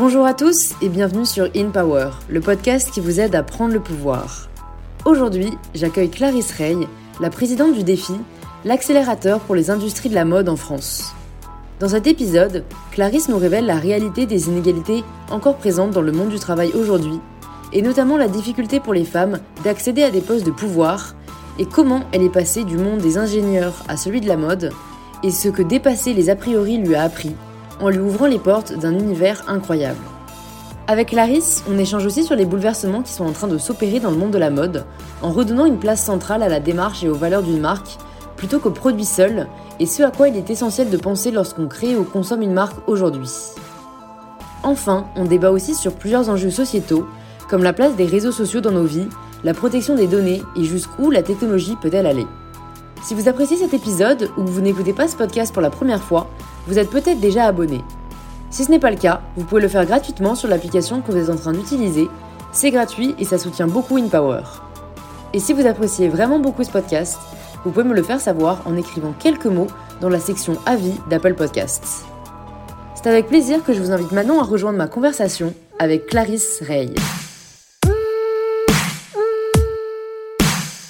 Bonjour à tous et bienvenue sur In Power, le podcast qui vous aide à prendre le pouvoir. Aujourd'hui, j'accueille Clarisse Rey, la présidente du défi, l'accélérateur pour les industries de la mode en France. Dans cet épisode, Clarisse nous révèle la réalité des inégalités encore présentes dans le monde du travail aujourd'hui, et notamment la difficulté pour les femmes d'accéder à des postes de pouvoir, et comment elle est passée du monde des ingénieurs à celui de la mode, et ce que dépasser les a priori lui a appris, en lui ouvrant les portes d'un univers incroyable. Avec Clarisse, on échange aussi sur les bouleversements qui sont en train de s'opérer dans le monde de la mode, en redonnant une place centrale à la démarche et aux valeurs d'une marque, plutôt qu'au produit seul, et ce à quoi il est essentiel de penser lorsqu'on crée ou consomme une marque aujourd'hui. Enfin, on débat aussi sur plusieurs enjeux sociétaux, comme la place des réseaux sociaux dans nos vies, la protection des données et jusqu'où la technologie peut-elle aller. Si vous appréciez cet épisode ou que vous n'écoutez pas ce podcast pour la première fois, vous êtes peut-être déjà abonné. Si ce n'est pas le cas, vous pouvez le faire gratuitement sur l'application que vous êtes en train d'utiliser. C'est gratuit et ça soutient beaucoup InPower. Et si vous appréciez vraiment beaucoup ce podcast, vous pouvez me le faire savoir en écrivant quelques mots dans la section Avis d'Apple Podcasts. C'est avec plaisir que je vous invite maintenant à rejoindre ma conversation avec Clarisse Rey.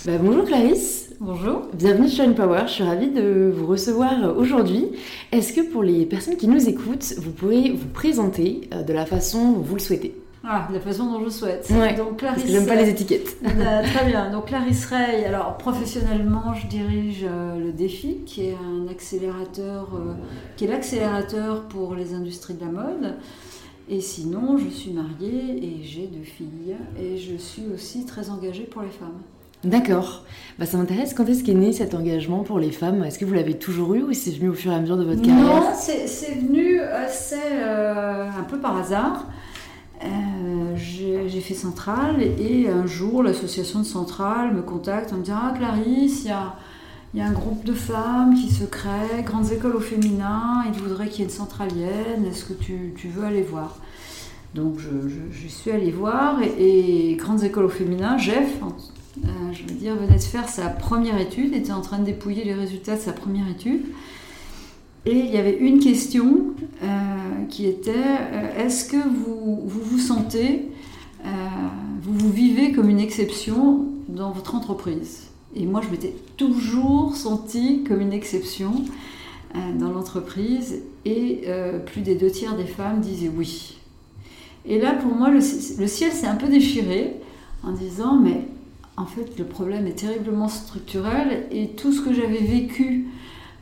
Bah, bonjour Clarisse. Bonjour. Bienvenue sur InPower, je suis ravie de vous recevoir aujourd'hui. Est-ce que pour les personnes qui nous écoutent, vous pourrez vous présenter euh, de la façon dont vous le souhaitez? Ah, de la façon dont je souhaite. Ouais, Donc Clarisse. Parce que j'aime pas les étiquettes. Euh, très bien. Donc Clarisse Rey. Alors professionnellement, je dirige euh, le Défi, qui est un accélérateur, qui est l'accélérateur pour les industries de la mode. Et sinon, je suis mariée et j'ai deux filles. Et je suis aussi très engagée pour les femmes. D'accord. Bah, ça m'intéresse. Quand est-ce qu'est né cet engagement pour les femmes? Est-ce que vous l'avez toujours eu ou c'est venu au fur et à mesure de votre carrière? Non, c'est venu assez euh, un peu par hasard. Euh, j'ai fait Centrale et un jour l'association de Centrale me contacte en me disant Ah Clarisse, il y a, un groupe de femmes qui se crée, Grandes Écoles au féminin, ils voudraient qu'il y ait une centralienne, est-ce que tu, veux aller voir? Donc je, suis allée voir et, et Grandes Écoles au féminin, Jeff, je veux dire, venait de faire sa première étude, était en train de dépouiller les résultats de sa première étude. Et il y avait une question euh, qui était euh, est-ce que vous, vous, sentez, vous vous vivez comme une exception dans votre entreprise? Et moi, je m'étais toujours sentie comme une exception dans l'entreprise et plus des deux tiers des femmes disaient oui. Et là, pour moi, le ciel s'est un peu déchiré en disant mais en fait, le problème est terriblement structurel et tout ce que j'avais vécu,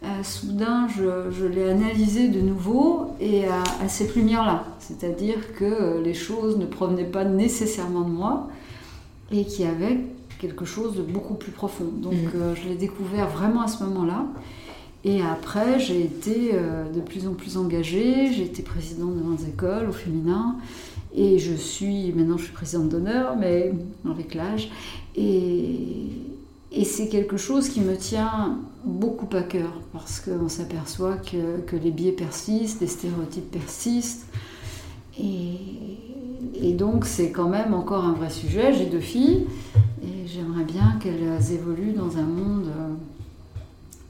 euh, soudain, je, l'ai analysé de nouveau et à, cette lumière-là. C'est-à-dire que euh, les choses ne provenaient pas nécessairement de moi et qu'il y avait quelque chose de beaucoup plus profond. Donc, mm. euh, je l'ai découvert vraiment à ce moment-là. Et après, j'ai été de plus en plus engagée. J'ai été présidente de grandes écoles au féminin. Et je suis, maintenant je suis présidente d'honneur, mais avec l'âge. Et, et c'est quelque chose qui me tient beaucoup à cœur, parce qu'on s'aperçoit que, que, les biais persistent, les stéréotypes persistent. Et, et donc c'est quand même encore un vrai sujet. J'ai deux filles, et j'aimerais bien qu'elles évoluent dans un monde euh,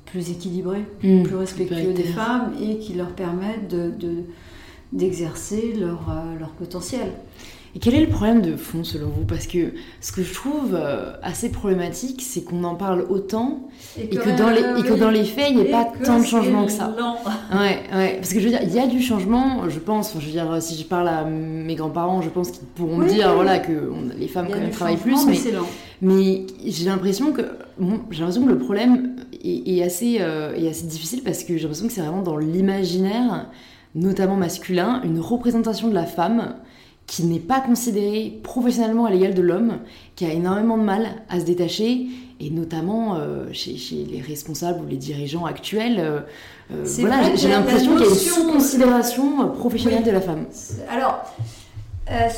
plus équilibré, mmh, plus respectueux des femmes, et qui leur permette de, de d'exercer leur, euh, leur potentiel. Et quel est le problème de fond selon vous? Parce que ce que je trouve euh, assez problématique, c'est qu'on en parle autant et que, dans, les, et que dans les faits, il n'y a pas tant de changements que ça. Ouais, ouais. Parce que je veux dire, il y a du changement, je pense. je veux dire, si je parle à mes grands-parents, je pense qu'ils pourront me dire voilà, que les femmes quand même travaillent plus. Mais, mais j'ai l'impression que j'ai l'impression que le problème est, assez, euh, est assez difficile parce que j'ai l'impression que c'est vraiment dans l'imaginaire notamment masculin, une représentation de la femme qui n'est pas considérée professionnellement à l'égal de l'homme, qui a énormément de mal à se détacher, et notamment euh, chez, les responsables ou les dirigeants actuels. Euh, euh, voilà, j'ai l'impression qu'il y a une sous-considération professionnelle de la femme. Alors,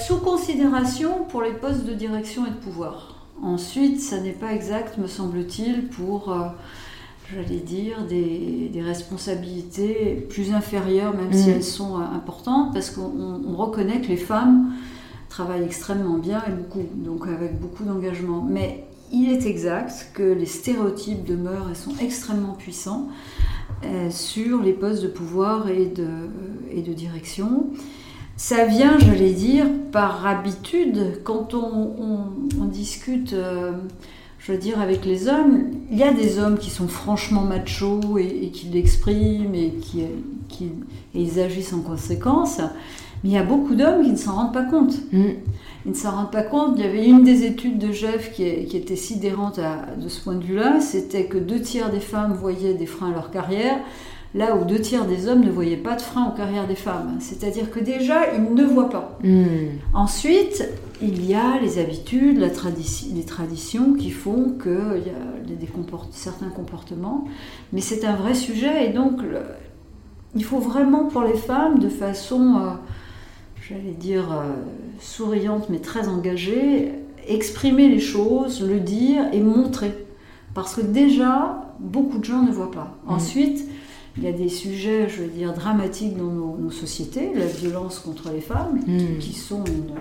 sous-considération pour les postes de direction et de pouvoir. Ensuite, ça n'est pas exact, me semble-t-il, pour j'allais dire, des, responsabilités plus inférieures, même si mm. elles sont euh, importantes, parce qu'on reconnaît que les femmes travaillent extrêmement bien et beaucoup, donc avec beaucoup d'engagement. Mais il est exact que les stéréotypes demeurent et sont extrêmement puissants euh, sur les postes de pouvoir et de, et de direction. ça vient, je vais dire, par habitude. Quand on, discute, euh, je veux dire, avec les hommes, il y a des hommes qui sont franchement machos et, qui l'expriment et qui, qui ils agissent en conséquence. Mais il y a beaucoup d'hommes qui ne s'en rendent pas compte. Mm. Ils ne s'en rendent pas compte. Il y avait une des études de Jeff qui, était sidérante de ce point de vue-là, c'était que deux tiers des femmes voyaient des freins à leur carrière, là où deux tiers des hommes ne voyaient pas de frein aux carrières des femmes. C'est-à-dire que déjà, ils ne voient pas. Hmm. Ensuite, il y a les habitudes, la les traditions qui font qu'il y a des certains comportements, mais c'est un vrai sujet et donc il faut vraiment pour les femmes, de façon, euh, j'allais dire, euh, souriante mais très engagée, exprimer les choses, le dire et montrer. Parce que déjà, beaucoup de gens ne voient pas. Hmm. Ensuite, il y a des sujets, je veux dire, dramatiques dans nos, sociétés, la violence contre les femmes, hmm. qui sont une,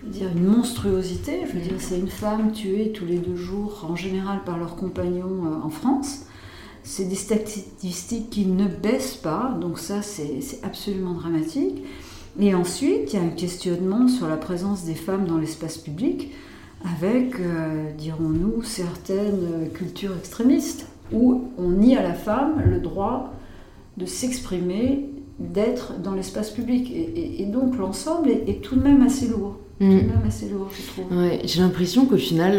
je veux dire, une monstruosité. Je veux dire, c'est une femme tuée tous les deux jours, en général par leur compagnon euh, en France. C'est des statistiques qui ne baissent pas, donc ça, c'est absolument dramatique. Et ensuite, il y a un questionnement sur la présence des femmes dans l'espace public, avec, euh, dirons-nous, certaines cultures extrémistes où on nie à la femme le droit de s'exprimer, d'être dans l'espace public. Et, donc l'ensemble est, tout de même assez lourd. Tout de mm. même assez lourd, je trouve. Ouais, J'ai l'impression qu'au final,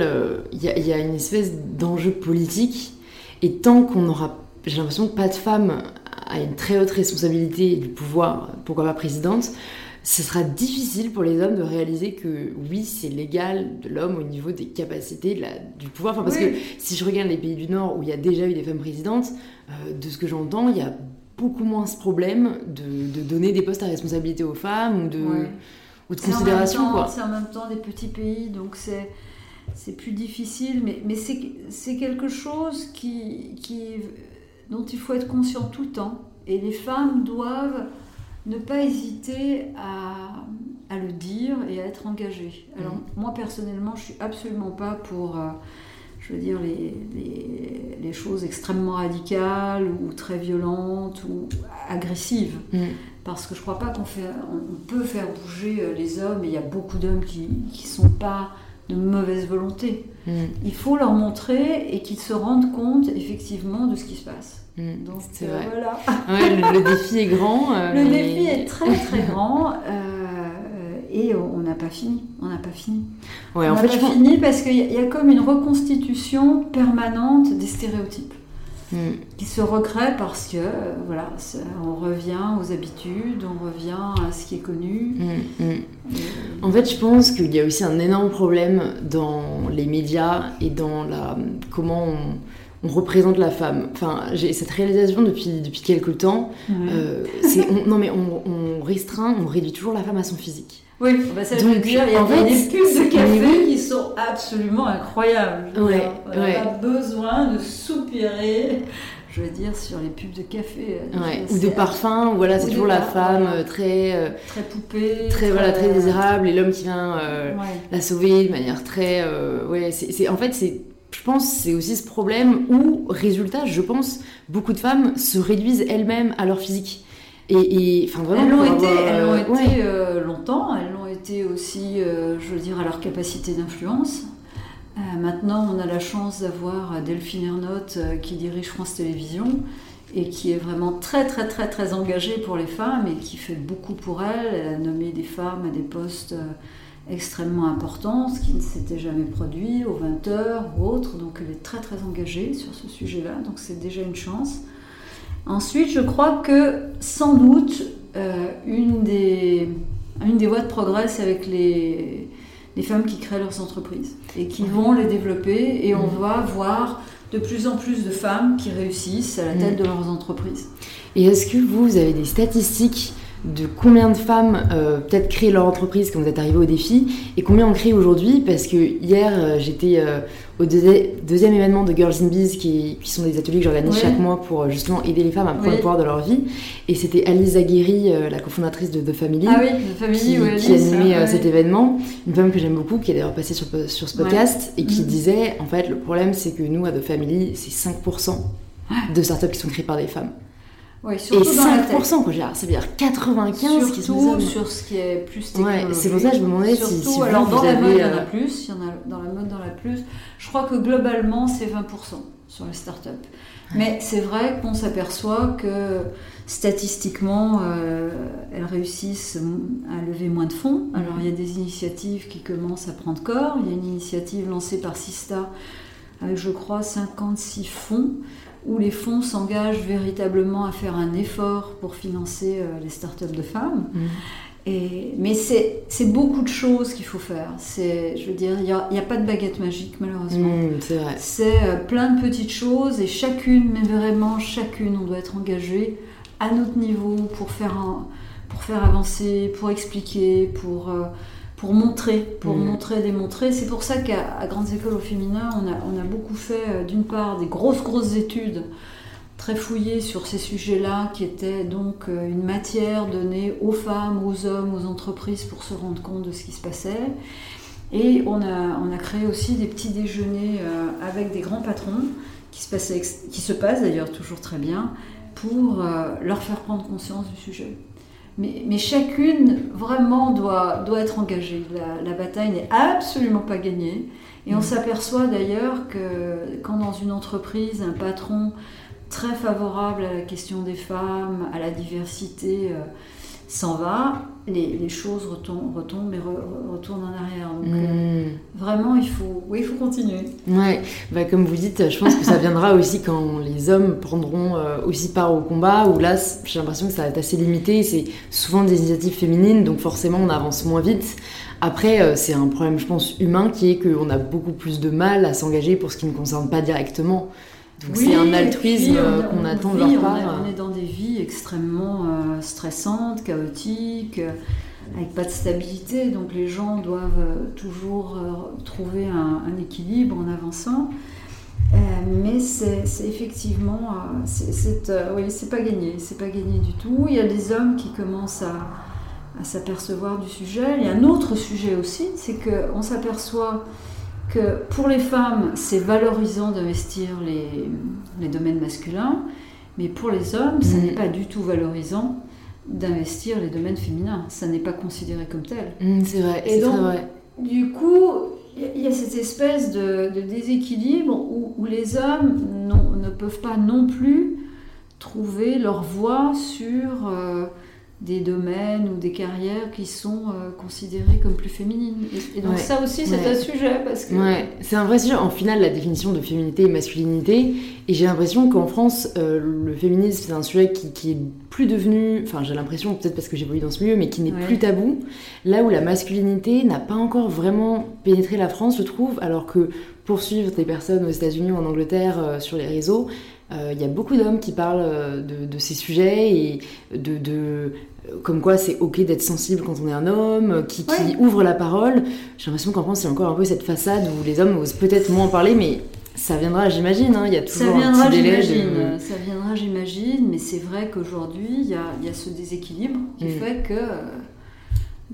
il euh, y, a une espèce d'enjeu politique. Et tant qu'on n'aura, j'ai l'impression que pas de femme a une très haute responsabilité du pouvoir, pourquoi pas présidente, ce sera difficile pour les hommes de réaliser que oui, c'est l'égal de l'homme au niveau des capacités, du pouvoir. Enfin, parce que si je regarde les pays du Nord où il y a déjà eu des femmes présidentes, euh, de ce que j'entends, il y a beaucoup moins ce problème de, donner des postes à responsabilité aux femmes ou de, ou de considération. C'est en même temps des petits pays, donc c'est c'est plus difficile, mais, mais c'est quelque chose qui, qui, dont il faut être conscient tout le temps. Et les femmes doivent ne pas hésiter à, à, le dire et à être engagé. Alors mm. moi personnellement, je suis absolument pas pour, euh, je veux dire, les, les, les, choses extrêmement radicales ou très violentes ou agressives. Mm. Parce que je crois pas qu'on on peut faire bouger euh, les hommes, et il y a beaucoup d'hommes qui ne sont pas de mauvaise volonté. Mm. Il faut leur montrer et qu'ils se rendent compte effectivement de ce qui se passe. Mm, Donc euh, voilà. le, défi est grand. Euh, le défi est très très grand. Euh, et on n'a pas fini. On n'a pas fini. Ouais, on n'a pas fini parce qu'il y, a comme une reconstitution permanente des stéréotypes. Mm. qui se recréent parce que voilà, on revient aux habitudes, on revient à ce qui est connu. Mm, en fait, je pense qu'il y a aussi un énorme problème dans les médias et dans la comment on on représente la femme. Enfin, j'ai cette réalisation depuis, depuis quelques temps. Euh, non, mais on, restreint, on réduit toujours la femme à son physique. Oui, bah ça Donc, dire, il y a des pubs de café qui sont absolument incroyables. Ouais, on n'a pas besoin de soupirer je veux dire, sur les pubs de café. ou de parfum, voilà, c'est toujours la femme euh, très. Euh, très poupée. Très, Voilà, très désirable, et l'homme qui vient la sauver de manière très. ouais, c'est, en fait, c'est je pense c'est aussi ce problème où, résultat, je pense, beaucoup de femmes se réduisent elles-mêmes à leur physique. Et, enfin, vraiment, elles l'ont été, elles l'ont euh, été euh, longtemps, elles l'ont été aussi, euh, je veux dire, à leur capacité d'influence. maintenant, on a la chance d'avoir Delphine Ernotte qui dirige France Télévisions et qui est vraiment très très très très engagée pour les femmes et qui fait beaucoup pour elles. Elle a nommé des femmes à des postes extrêmement important, ce qui ne s'était jamais produit aux 20h ou autre. Donc elle est très très engagée sur ce sujet-là, donc c'est déjà une chance. Ensuite, je crois que sans doute euh, une, des, une des voies de progrès, c'est avec les, les femmes qui créent leurs entreprises et qui vont les développer et on va voir de plus en plus de femmes qui réussissent à la tête de leurs entreprises. Et est-ce que vous avez des statistiques de combien de femmes euh, peut-être créent leur entreprise quand vous êtes arrivé au défi et combien on crée aujourd'hui? Parce que hier euh, j'étais euh, au deuxième événement de Girls in Biz qui, sont des ateliers que j'organise chaque mois pour justement aider les femmes à prendre le pouvoir de leur vie. Et c'était Alice Aguirre la cofondatrice de The Family, ah oui, qui, qui, a animé cet événement. Une femme que j'aime beaucoup qui est d'ailleurs passée sur, sur ce podcast et qui mm. disait en fait le problème c'est que nous à The Family c'est 5% de startups qui sont créées par des femmes Oui, Et surtout la tech. 5%, quoi, ça veut dire 95 qui sont sur ce qui est plus Ouais, technologique. c'est pour ça que je me demandais si- Surtout, si vous, alors vous dans la avez, mode, il y en euh, a plus. Il y en a dans la mode, dans la plus. Je crois que globalement, c'est 20% sur les startups. Mais c'est vrai qu'on s'aperçoit que statistiquement, euh, elles réussissent à lever moins de fonds. Alors il y a des initiatives qui commencent à prendre corps. Il y a une initiative lancée par Sista avec, je crois, 56 fonds où les fonds s'engagent véritablement à faire un effort pour financer euh, les startups de femmes. Et, mais c'est beaucoup de choses qu'il faut faire. Je veux dire, il n'y a, pas de baguette magique malheureusement. Mm, c'est vrai. C'est euh, plein de petites choses et chacune, mais vraiment chacune, on doit être engagé à notre niveau pour faire, un- pour faire avancer, pour expliquer, pour, euh, pour montrer, pour Mhm. montrer, démontrer. C'est pour ça qu'à Grandes Écoles au féminin, on a, on a beaucoup fait, euh, d'une part, des grosses, grosses études très fouillées sur ces sujets-là, qui étaient donc euh, une matière donnée aux femmes, aux hommes, aux entreprises pour se rendre compte de ce qui se passait. Et on a, on a créé aussi des petits déjeuners euh, avec des grands patrons, qui se, passaient ex- qui se passent d'ailleurs toujours très bien, pour leur faire prendre conscience du sujet. Mais, mais chacune vraiment doit, doit être engagée. La, la bataille n'est absolument pas gagnée. Et on Mhm. s'aperçoit d'ailleurs que quand dans une entreprise, un patron très favorable à la question des femmes, à la diversité, euh, s'en va, les, les choses retombent, retombent et re- retournent en arrière. Donc euh, Mm. vraiment, il faut, oui, il faut continuer. Ouais, bah, comme vous dites, je pense que ça viendra aussi quand les hommes prendront euh, aussi part au combat, où là, j'ai l'impression que ça va être assez limité, c'est souvent des initiatives féminines, donc forcément on avance moins vite. Après, euh, c'est un problème, je pense, humain, qui est qu'on a beaucoup plus de mal à s'engager pour ce qui ne concerne pas directement. Oui, c'est un altruisme euh, on- qu'on on attend de leur on part. est- On est, dans des vies extrêmement euh, stressantes, chaotiques, euh, avec pas de stabilité. Donc les gens doivent euh, toujours trouver un, un équilibre en avançant. Mais c'est effectivement, c'est c'est, oui, c'est pas gagné, c'est pas gagné du tout. Il y a des hommes qui commencent à, à s'apercevoir du sujet. Il y a un autre sujet aussi, c'est qu'on s'aperçoit que pour les femmes, c'est valorisant d'investir les, les domaines masculins, mais pour les hommes, ça Mhm. n'est pas du tout valorisant d'investir les domaines féminins. Ça n'est pas considéré comme tel. Mm, c'est vrai, Et donc, vrai. Du coup, il y a cette espèce de, de déséquilibre où, où les hommes ne peuvent pas non plus trouver leur voie sur euh, des domaines ou des carrières qui sont euh, considérées comme plus féminines. Et, et donc Ouais. ça aussi, c'est Ouais. un sujet parce que... Ouais, c'est un vrai sujet. En final, la définition de féminité et masculinité. Et j'ai l'impression qu'en France, euh, le féminisme, c'est un sujet qui, qui est plus devenu. Enfin, j'ai l'impression, peut-être parce que j'évolue dans ce milieu, mais qui n'est plus tabou. Là où la masculinité n'a pas encore vraiment pénétré la France, je trouve. Alors que pour suivre des personnes aux États-Unis ou en Angleterre euh, sur les réseaux, il y a beaucoup d'hommes qui parlent euh, de, de ces sujets et de. de comme quoi c'est ok d'être sensible quand on est un homme, qui, qui Ouais. ouvre la parole. J'ai l'impression qu'en France, il y a encore un peu cette façade où les hommes osent peut-être moins en parler, mais ça viendra, j'imagine. hein. Il y a Ça toujours un viendra, petit délai. de- Ça viendra, j'imagine. Mais c'est vrai qu'aujourd'hui, il y a, y a ce déséquilibre qui Mm. fait que, euh,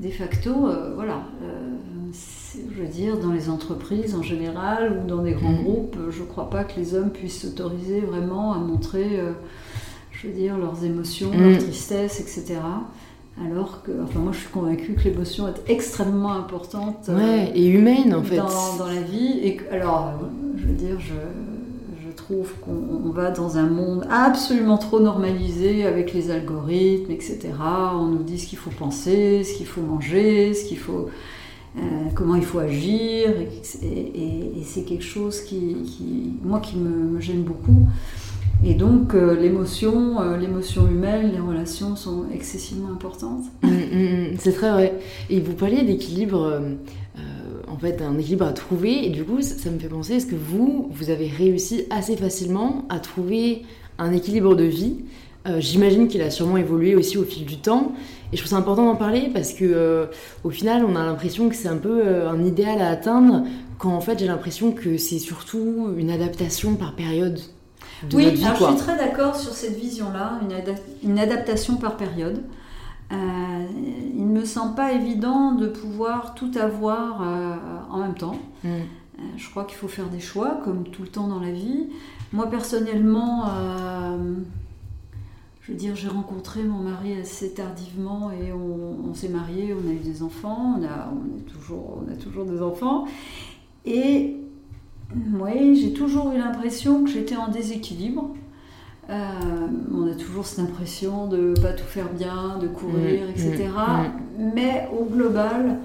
de facto, euh, voilà, euh, je veux dire, dans les entreprises en général ou dans des grands Mm. groupes, je ne crois pas que les hommes puissent s'autoriser vraiment à montrer, euh, je veux dire, leurs émotions, leur tristesse, etc. Alors que, enfin, moi, je suis convaincue que l'émotion est extrêmement importante. euh, Ouais, et humaine en fait. dans, dans la vie. Et que- alors, euh, je veux dire, je trouve qu'on on va dans un monde absolument trop normalisé avec les algorithmes, etc. On nous dit ce qu'il faut penser, ce qu'il faut manger, ce qu'il faut, euh, comment il faut agir. Et, c'est quelque chose qui, moi, qui me, gêne beaucoup. Et donc, euh, l'émotion, euh, l'émotion humaine, les relations sont excessivement importantes. Mm, mm, mm, c'est très vrai. Et vous parliez d'équilibre, en fait, un équilibre à trouver. Et du coup, ça, ça me fait penser, est-ce que vous, vous avez réussi assez facilement à trouver un équilibre de vie? Euh, J'imagine qu'il a sûrement évolué aussi au fil du temps. Et je trouve ça important d'en parler parce que, euh, au final, on a l'impression que c'est un peu euh, un idéal à atteindre, quand en fait, j'ai l'impression que c'est surtout une adaptation par période de oui, notre vie. alors je suis très d'accord sur cette vision-là, une adaptation par période. Euh, il ne me semble pas évident de pouvoir tout avoir euh, en même temps. Mm. Euh, je crois qu'il faut faire des choix, comme tout le temps dans la vie. Moi, personnellement, je veux dire, j'ai rencontré mon mari assez tardivement et on, s'est mariés, on a eu des enfants, on a, on, toujours, on a toujours des enfants. Et oui, j'ai toujours eu l'impression que j'étais en déséquilibre. Euh, on a toujours cette impression de pas tout faire bien, de courir, mmh, etc. Mmh, mmh. Mais au global,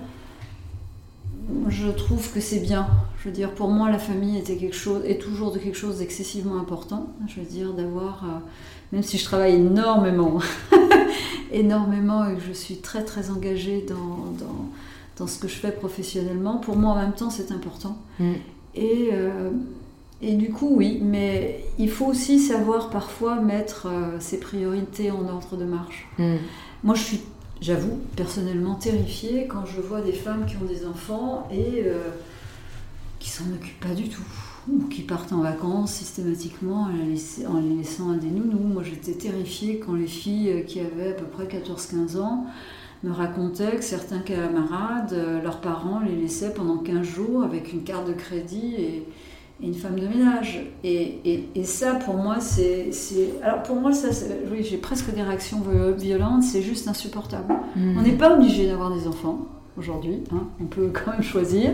je trouve que c'est bien. Je veux dire, pour moi, la famille était quelque chose, est toujours de quelque chose d'excessivement important. Je veux dire, d'avoir, euh, même si je travaille énormément, énormément et que je suis très très engagée dans, dans, dans, ce que je fais professionnellement, pour moi en même temps, c'est important. Et euh, et du coup, oui, mais il faut aussi savoir parfois mettre euh, ses priorités en ordre de marche. Hmm. Moi, je suis, j'avoue, personnellement terrifiée quand je vois des femmes qui ont des enfants et euh, qui s'en occupent pas du tout, ou qui partent en vacances systématiquement en les laissant à des nounous. Moi, j'étais terrifiée quand les filles euh, qui avaient à peu près 14-15 ans me racontaient que certains camarades, leurs parents les laissaient pendant 15 jours avec une carte de crédit et une femme de ménage. Et, et, et ça, pour moi, c'est. Alors, pour moi, ça, oui, j'ai presque des réactions violentes, c'est juste insupportable. Mm. On n'est pas obligé d'avoir des enfants aujourd'hui, hein. on peut quand même choisir.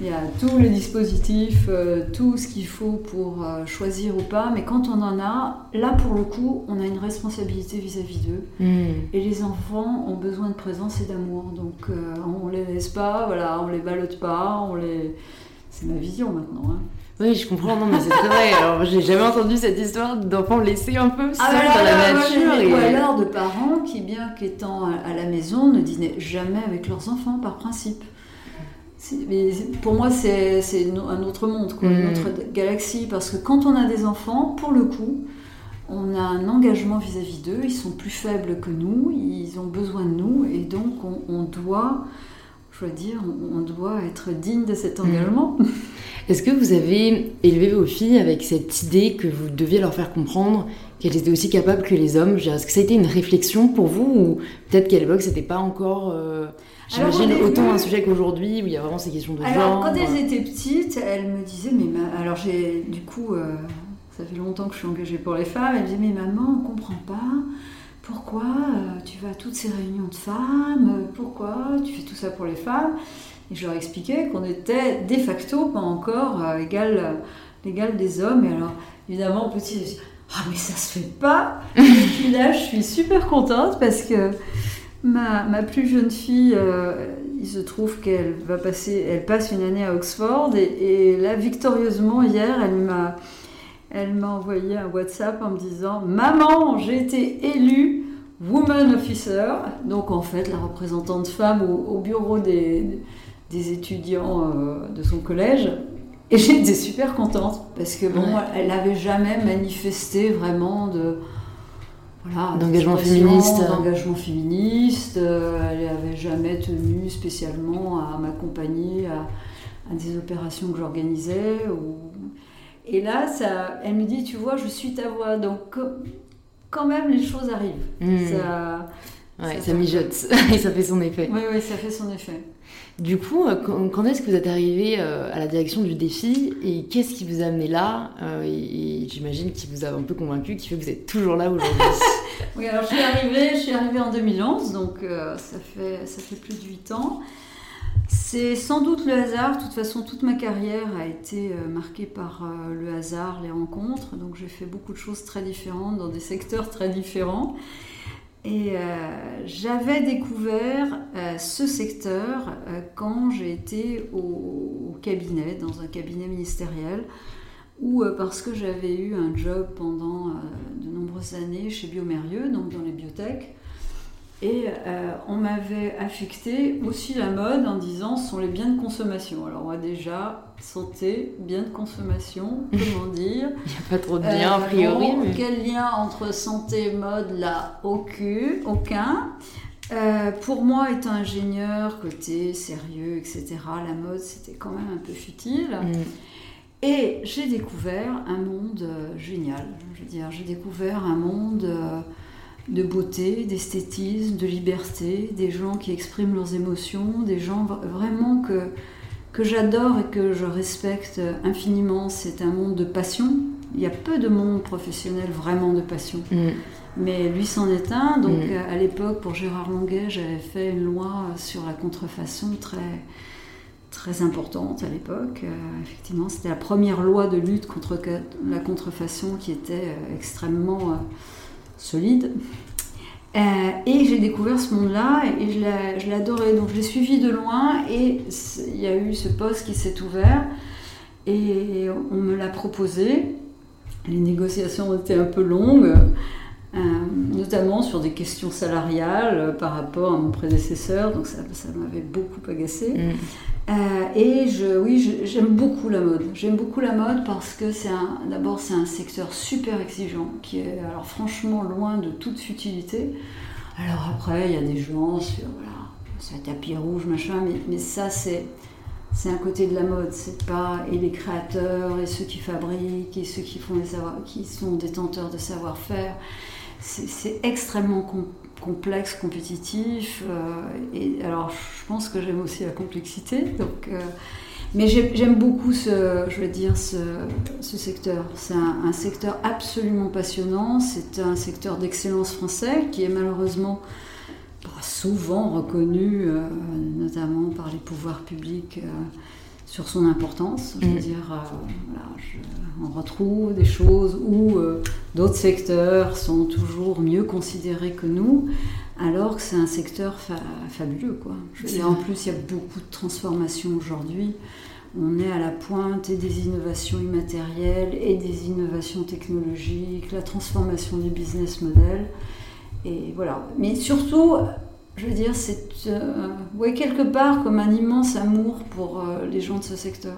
Il y a tous les dispositifs, euh, tout ce qu'il faut pour euh, choisir ou pas, mais quand on en a, là pour le coup, on a une responsabilité vis-à-vis d'eux. Mm. Et les enfants ont besoin de présence et d'amour, donc euh, on les laisse pas, voilà, on les ballotte pas, on les... C'est ma vision maintenant. Hein. Oui, je comprends, non, mais c'est très vrai. Alors, j'ai jamais entendu cette histoire d'enfants laissés un peu ah, seuls dans la nature. Ou alors de parents qui, bien qu'étant à la maison, ne dînaient jamais avec leurs enfants par principe. Mais pour moi, c'est un autre monde, quoi, une mm. autre galaxie. Parce que quand on a des enfants, pour le coup, on a un engagement vis-à-vis d'eux. Ils sont plus faibles que nous, ils ont besoin de nous, et donc on, on doit, je veux dire, on, doit être digne de cet mm. engagement. Est-ce que vous avez élevé vos filles avec cette idée que vous deviez leur faire comprendre qu'elles étaient aussi capables que les hommes? Est-ce que ça a été une réflexion pour vous ou peut-être qu'à l'époque c'était pas encore, euh, j'imagine, autant un sujet qu'aujourd'hui où il y a vraiment ces questions de genre Alors quand elles étaient petites, elles me disaient, mais alors j'ai du coup, euh, ça fait longtemps que je suis engagée pour les femmes, elles me disaient, mais maman, on comprend pas. Pourquoi euh, tu vas à toutes ces réunions de femmes Pourquoi tu fais tout ça pour les femmes? Et je leur expliquais qu'on était de facto pas encore euh, égal, l'égal des hommes. Et alors, évidemment, petit, Ah, mais ça se fait pas Et puis là, je suis super contente parce que ma, plus jeune fille, euh, il se trouve qu'elle va passer, elle passe une année à Oxford. Et là, victorieusement, hier, elle m'a. Elle m'a envoyé un WhatsApp en me disant Maman, j'ai été élue Woman Officer, donc en fait la représentante femme au, au bureau des, des étudiants euh, de son collège. Et j'étais super contente parce que bon, elle n'avait jamais manifesté vraiment de voilà, d'engagement féministe. D'engagement féministe. Euh, elle n'avait jamais tenu spécialement à m'accompagner à, des opérations que j'organisais. Ou... Et là, ça, elle me dit, tu vois, je suis ta voix. Donc quand même, les choses arrivent. Hmm. Ça, ouais, ça, mijote et ça fait son effet. Oui, oui, ça fait son effet. Du coup, euh, quand est-ce que vous êtes arrivé euh, à la direction du défi et qu'est-ce qui vous a amené là euh, Et, j'imagine qu'il vous a un peu convaincu, qui fait que vous êtes toujours là aujourd'hui. oui, alors je suis arrivée, je suis arrivée en 2011, donc ça, fait, ça fait plus de 8 ans. C'est sans doute le hasard. De toute façon, toute ma carrière a été marquée par le hasard, les rencontres. Donc j'ai fait beaucoup de choses très différentes dans des secteurs très différents. Et euh, j'avais découvert euh, ce secteur euh, quand j'ai été au, cabinet, dans un cabinet ministériel, ou parce que j'avais eu un job pendant de nombreuses années chez Biomérieux, donc dans les biotech, et euh, on m'avait affecté aussi la mode en disant ce sont les biens de consommation. Alors moi déjà, santé, biens de consommation, comment dire Il n'y a pas trop de lien a priori. Euh, quel lien entre santé et mode Là, aucun. aucun. Euh, pour moi, étant ingénieur, côté sérieux, etc., la mode, c'était quand même un peu futile. Mm. Et j'ai découvert un monde génial. Je veux dire, j'ai découvert un monde de beauté, d'esthétisme, de liberté, des gens qui expriment leurs émotions, des gens vraiment que, que j'adore et que je respecte infiniment. C'est un monde de passion, il y a peu de monde professionnel vraiment de passion. Mm. Mais lui s'en est un. Donc Mm. euh, à l'époque, pour Gérard Longuet, j'avais fait une loi sur la contrefaçon très, très importante à l'époque. Euh, effectivement, c'était la première loi de lutte contre la contrefaçon qui était euh, extrêmement euh, solide. Euh, et j'ai découvert ce monde-là et je adoré. Donc je l'ai suivi de loin et il y a eu ce poste qui s'est ouvert et on me l'a proposé. Les négociations ont été un peu longues, euh, notamment sur des questions salariales euh, par rapport à mon prédécesseur, donc ça, ça m'avait beaucoup agacé. Mm. Euh, et je, oui, j'aime beaucoup la mode. J'aime beaucoup la mode parce que c'est d'abord c'est un secteur super exigeant qui est alors franchement loin de toute futilité. Alors après, il y a des gens sur voilà, tapis rouge machin, mais, mais ça c'est c'est un côté de la mode. C'est pas et les créateurs et ceux qui fabriquent et ceux qui font les savoir, qui sont détenteurs de savoir-faire. C'est, extrêmement com- complexe, compétitif. euh, et alors, je pense que j'aime aussi la complexité. Donc, euh, mais j'aime, beaucoup ce, je veux dire, ce, ce secteur. C'est un, secteur absolument passionnant. C'est un secteur d'excellence français qui est malheureusement pas souvent reconnu, euh, notamment par les pouvoirs publics. Sur son importance, je veux Mm. dire, euh, voilà, je- on retrouve des choses où euh, d'autres secteurs sont toujours mieux considérés que nous, alors que c'est un secteur fa- fabuleux. Quoi. Je veux C'est dire, en plus, il y a beaucoup de transformations aujourd'hui. On est à la pointe et des innovations immatérielles et des innovations technologiques, la transformation du business model. Et voilà. Mais surtout, je veux dire, c'est euh, ouais, quelque part comme un immense amour pour euh, les gens de ce secteur,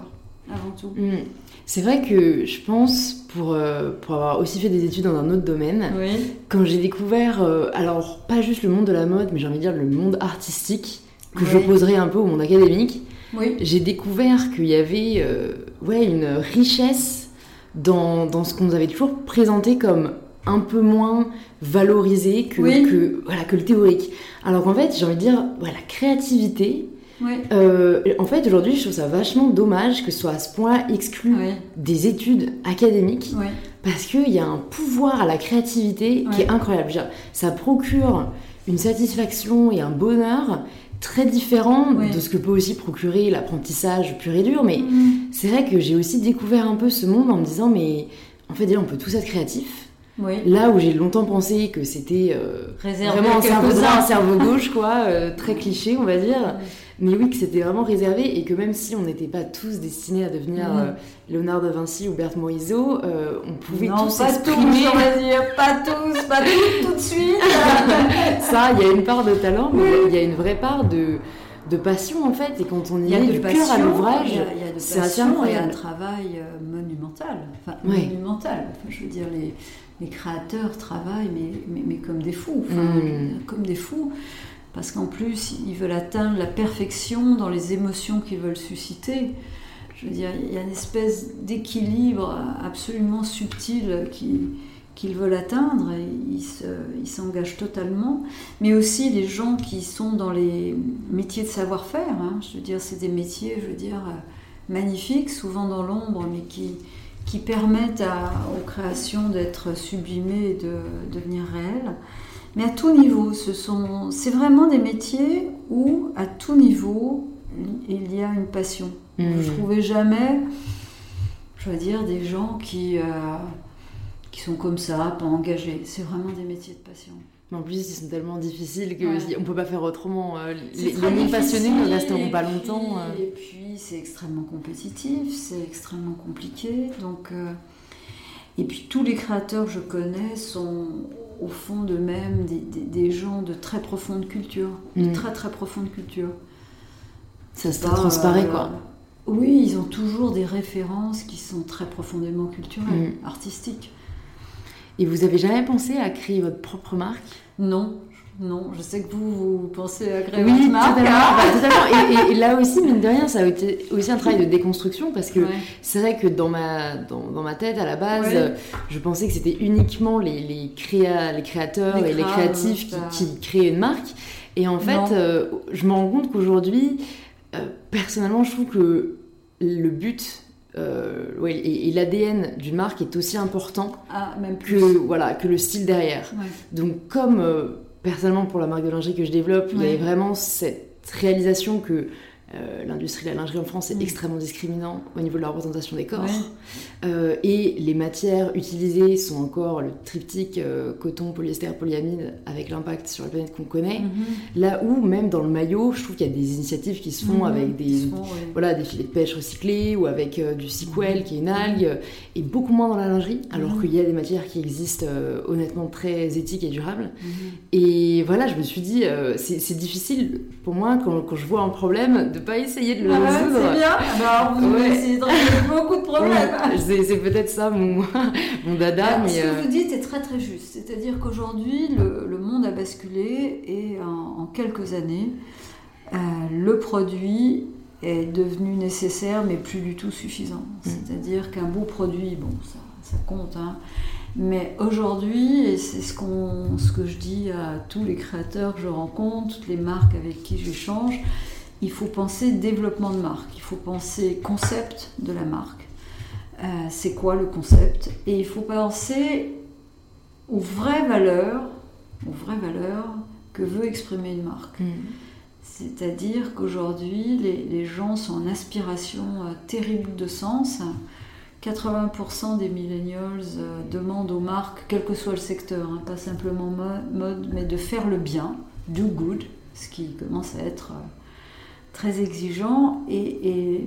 avant tout. Mm. C'est vrai que je pense, pour, euh, pour avoir aussi fait des études dans un autre domaine, Oui. quand j'ai découvert, alors pas juste le monde de la mode, mais j'ai envie de dire le monde artistique, que Oui. j'opposerais un peu au monde académique, Oui. j'ai découvert qu'il y avait ouais, une richesse dans, dans ce qu'on nous avait toujours présenté comme un peu moins valorisé que, Oui. que, voilà, que le théorique. Alors qu'en fait, j'ai envie de dire, la créativité, Oui. euh, en fait, aujourd'hui, je trouve ça vachement dommage que ce soit à ce point exclu Oui. des études académiques parce qu'il y a un pouvoir à la créativité qui est incroyable. Ça procure une satisfaction et un bonheur très différent Ouais. de ce que peut aussi procurer l'apprentissage pur et dur. Mais Mm. c'est vrai que j'ai aussi découvert un peu ce monde en me disant, mais en fait, déjà, on peut tous être créatifs. Oui. Là où j'ai longtemps pensé que c'était euh, vraiment un cerveau droit, un cerveau gauche, quoi, euh, très cliché, on va dire. Mais oui, que c'était vraiment réservé et que même si on n'était pas tous destinés à devenir Mm. euh, Léonard de Vinci ou Berthe Morisot, on pouvait non, tous pas exprimer tous, on va dire, pas tous, pas tous tout de suite. ça. Il y a une part de talent, mais il y a une vraie part de, de passion en fait. Et quand on y, y a met de du cœur à l'ouvrage, a, il y a c'est un travail monumental. Enfin, Ouais. monumental. Enfin, je veux dire, les, les créateurs travaillent, mais, mais, mais comme des fous. Mm. Comme des fous. Parce qu'en plus, ils veulent atteindre la perfection dans les émotions qu'ils veulent susciter. Je veux dire, il y a une espèce d'équilibre absolument subtil qui- qu'ils veulent atteindre et ils se- ils s'engagent totalement. Mais aussi les gens qui sont dans les métiers de savoir-faire. hein. Je veux dire, c'est des métiers, je veux dire, euh, magnifiques, souvent dans l'ombre, mais qui, qui permettent à- aux créations d'être sublimées et de devenir réelles. Mais à tout niveau, ce sont, c'est vraiment des métiers où, à tout niveau, il y a une passion. Mm. Je trouvais jamais, je veux dire, des gens qui, euh, qui sont comme ça, pas engagés. C'est vraiment des métiers de passion. Mais en plus, ils sont tellement difficiles que Ouais. on peut pas faire autrement. Euh, Les, les non-passionnés ne resteront pas puis- longtemps. euh. Et puis, c'est extrêmement compétitif, c'est extrêmement compliqué. Donc, euh, et puis, tous les créateurs que je connais sont au fond d'eux-mêmes des, des- des gens de très profonde culture, de Mm. très très profonde culture. Ça se Pas, transparaît euh, quoi. Oui, ils ont toujours des références qui sont très profondément culturelles, Mm. artistiques. Et vous avez jamais pensé à créer votre propre marque? Non, non, je sais que vous, vous pensez à créer Oui, votre marque. totalement. hein. Bah, totalement. Et, et- et là aussi, mine de rien, ça a été aussi un travail de déconstruction parce que Ouais. c'est vrai que dans ma, dans, dans ma tête, à la base, Ouais. euh, je pensais que c'était uniquement les, les, créa, les créateurs Les et les créatifs qui, créaient une marque. Et en fait, euh, je me rends compte qu'aujourd'hui, euh, personnellement, je trouve que le but ouais, et, l'ADN d'une marque est aussi important ah, même que, voilà, que le style derrière. Donc comme personnellement pour la marque de lingerie que je développe, il y avait vraiment cette réalisation que euh, l'industrie de la lingerie en France est extrêmement discriminant au niveau de la représentation des corps. Euh, et les matières utilisées sont encore le triptyque euh, coton, polyester, polyamide, avec l'impact sur la planète qu'on connaît. Mm-hmm. Là où, même dans le maillot, je trouve qu'il y a des initiatives qui se font mm-hmm. avec des, voilà, des filets de pêche recyclés ou avec du sequel, mm-hmm. qui est une algue, et beaucoup moins dans la lingerie, alors qu'il y a des matières qui existent honnêtement très éthiques et durables. Et voilà, je me suis dit, c'est difficile pour moi quand, quand je vois un problème de pas essayer de le ah résoudre. c'est bien. Alors, vous ouais. essayez de résoudre beaucoup de problèmes. c'est peut-être ça mon, mon dada. mais ce que euh, vous dites est très très juste. C'est-à-dire qu'aujourd'hui, le, le, monde a basculé et en, quelques années, euh, le produit est devenu nécessaire mais plus du tout suffisant. Mm. C'est-à-dire qu'un beau produit, bon, ça, ça compte, hein, mais aujourd'hui, et c'est ce, qu'on, ce que je dis à tous les créateurs que je rencontre, toutes les marques avec qui j'échange, il faut penser développement de marque, il faut penser concept de la marque. Euh, c'est quoi le concept? Et il faut penser aux vraies valeurs, aux vraies valeurs que veut exprimer une marque. Mm. C'est-à-dire qu'aujourd'hui, les, gens sont en aspiration euh, terrible de sens. 80% des millennials euh, demandent aux marques, quel que soit le secteur, hein, pas simplement mode, mais de faire le bien, do good, ce qui commence à être très exigeant et,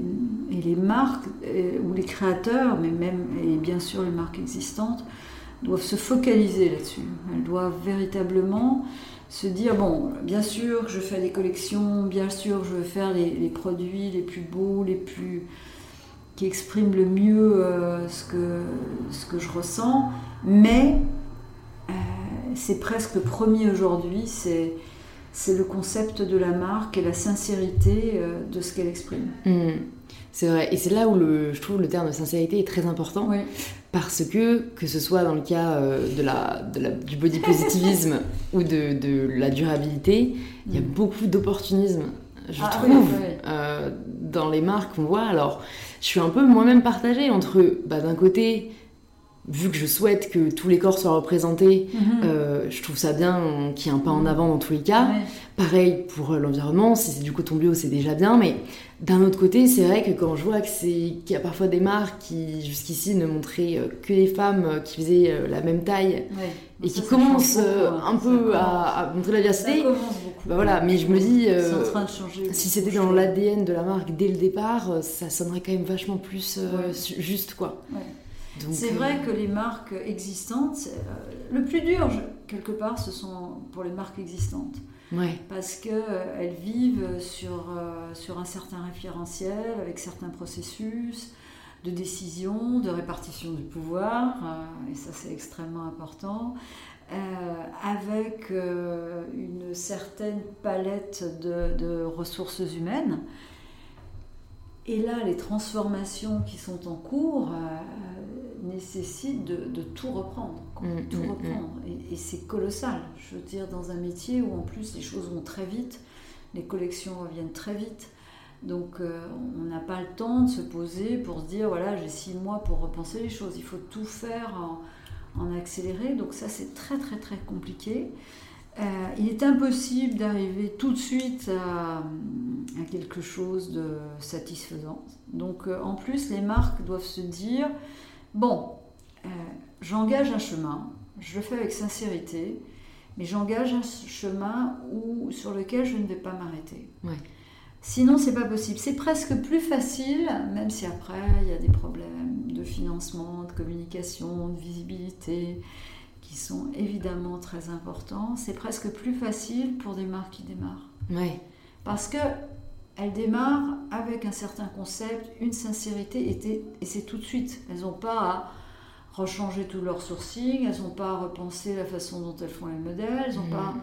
les marques euh, ou les créateurs, mais même et bien sûr les marques existantes, doivent se focaliser là-dessus. Elles doivent véritablement se dire bon, bien sûr, je fais des collections, bien sûr, je veux faire les, produits les plus beaux, les plus qui expriment le mieux euh, ce, que, ce que je ressens, mais euh, c'est presque premier aujourd'hui, c'est c'est le concept de la marque et la sincérité euh, de ce qu'elle exprime. Hmm. c'est vrai, et c'est là où le, je trouve le terme de sincérité est très important, parce que, que ce soit dans le cas euh, de la, du body positivisme ou de, la durabilité, il y a hmm. beaucoup d'opportunisme, je ah, trouve, euh, dans les marques qu'on voit. Alors, je suis un peu moi-même partagée entre, bah, d'un côté, vu que je souhaite que tous les corps soient représentés, mhm. euh, je trouve ça bien qu'il y ait un pas en avant dans tous les cas. Pareil pour l'environnement, si c'est du coton bio, c'est déjà bien, mais d'un autre côté, c'est vrai que quand je vois qu'il y a parfois des marques qui jusqu'ici ne montraient euh, que les femmes euh, qui faisaient la même taille et qui commencent hein. un peu à, montrer la diversité, bah voilà, mais je me dis, si c'était dans l'ADN de la marque dès le départ, ça sonnerait quand même vachement plus juste, quoi. C'est vrai euh, que les marques existantes, euh, le plus dur, quelque part, ce sont pour les marques existantes. Parce qu'elles euh, vivent sur, sur un certain référentiel, avec certains processus de décision, de répartition du pouvoir, et ça c'est extrêmement important, avec une certaine palette de, de ressources humaines. Et là, les transformations qui sont en cours, nécessite de, tout reprendre. Mm, tout mm, reprendre. Mm. Et, c'est colossal. Je veux dire, dans un métier où en plus les choses vont très vite, les collections reviennent très vite. Donc euh, on n'a pas le temps de se poser pour se dire, voilà, j'ai six mois pour repenser les choses. Il faut tout faire en, accéléré. Donc ça, c'est très très très compliqué. Euh, il est impossible d'arriver tout de suite à, quelque chose de satisfaisant. Donc euh, en plus, les marques doivent se dire, Bon, euh, j'engage un chemin, je le fais avec sincérité, mais j'engage un chemin où, sur lequel je ne vais pas m'arrêter. Ouais. Sinon, c'est pas possible. C'est presque plus facile, même si après il y a des problèmes de financement, de communication, de visibilité, qui sont évidemment très importants. C'est presque plus facile pour des marques qui démarrent. Ouais. Parce que elles démarrent avec un certain concept, une sincérité, et, c'est tout de suite. Elles n'ont pas à rechanger tout leur sourcing, elles n'ont pas à repenser la façon dont elles font les modèles, elles ont, pas, mhm.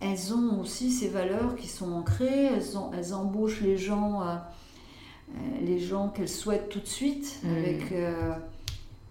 elles ont aussi ces valeurs qui sont ancrées, elles, ont, elles embauchent les gens, euh, euh, les gens qu'elles souhaitent tout de suite, mhm. avec euh,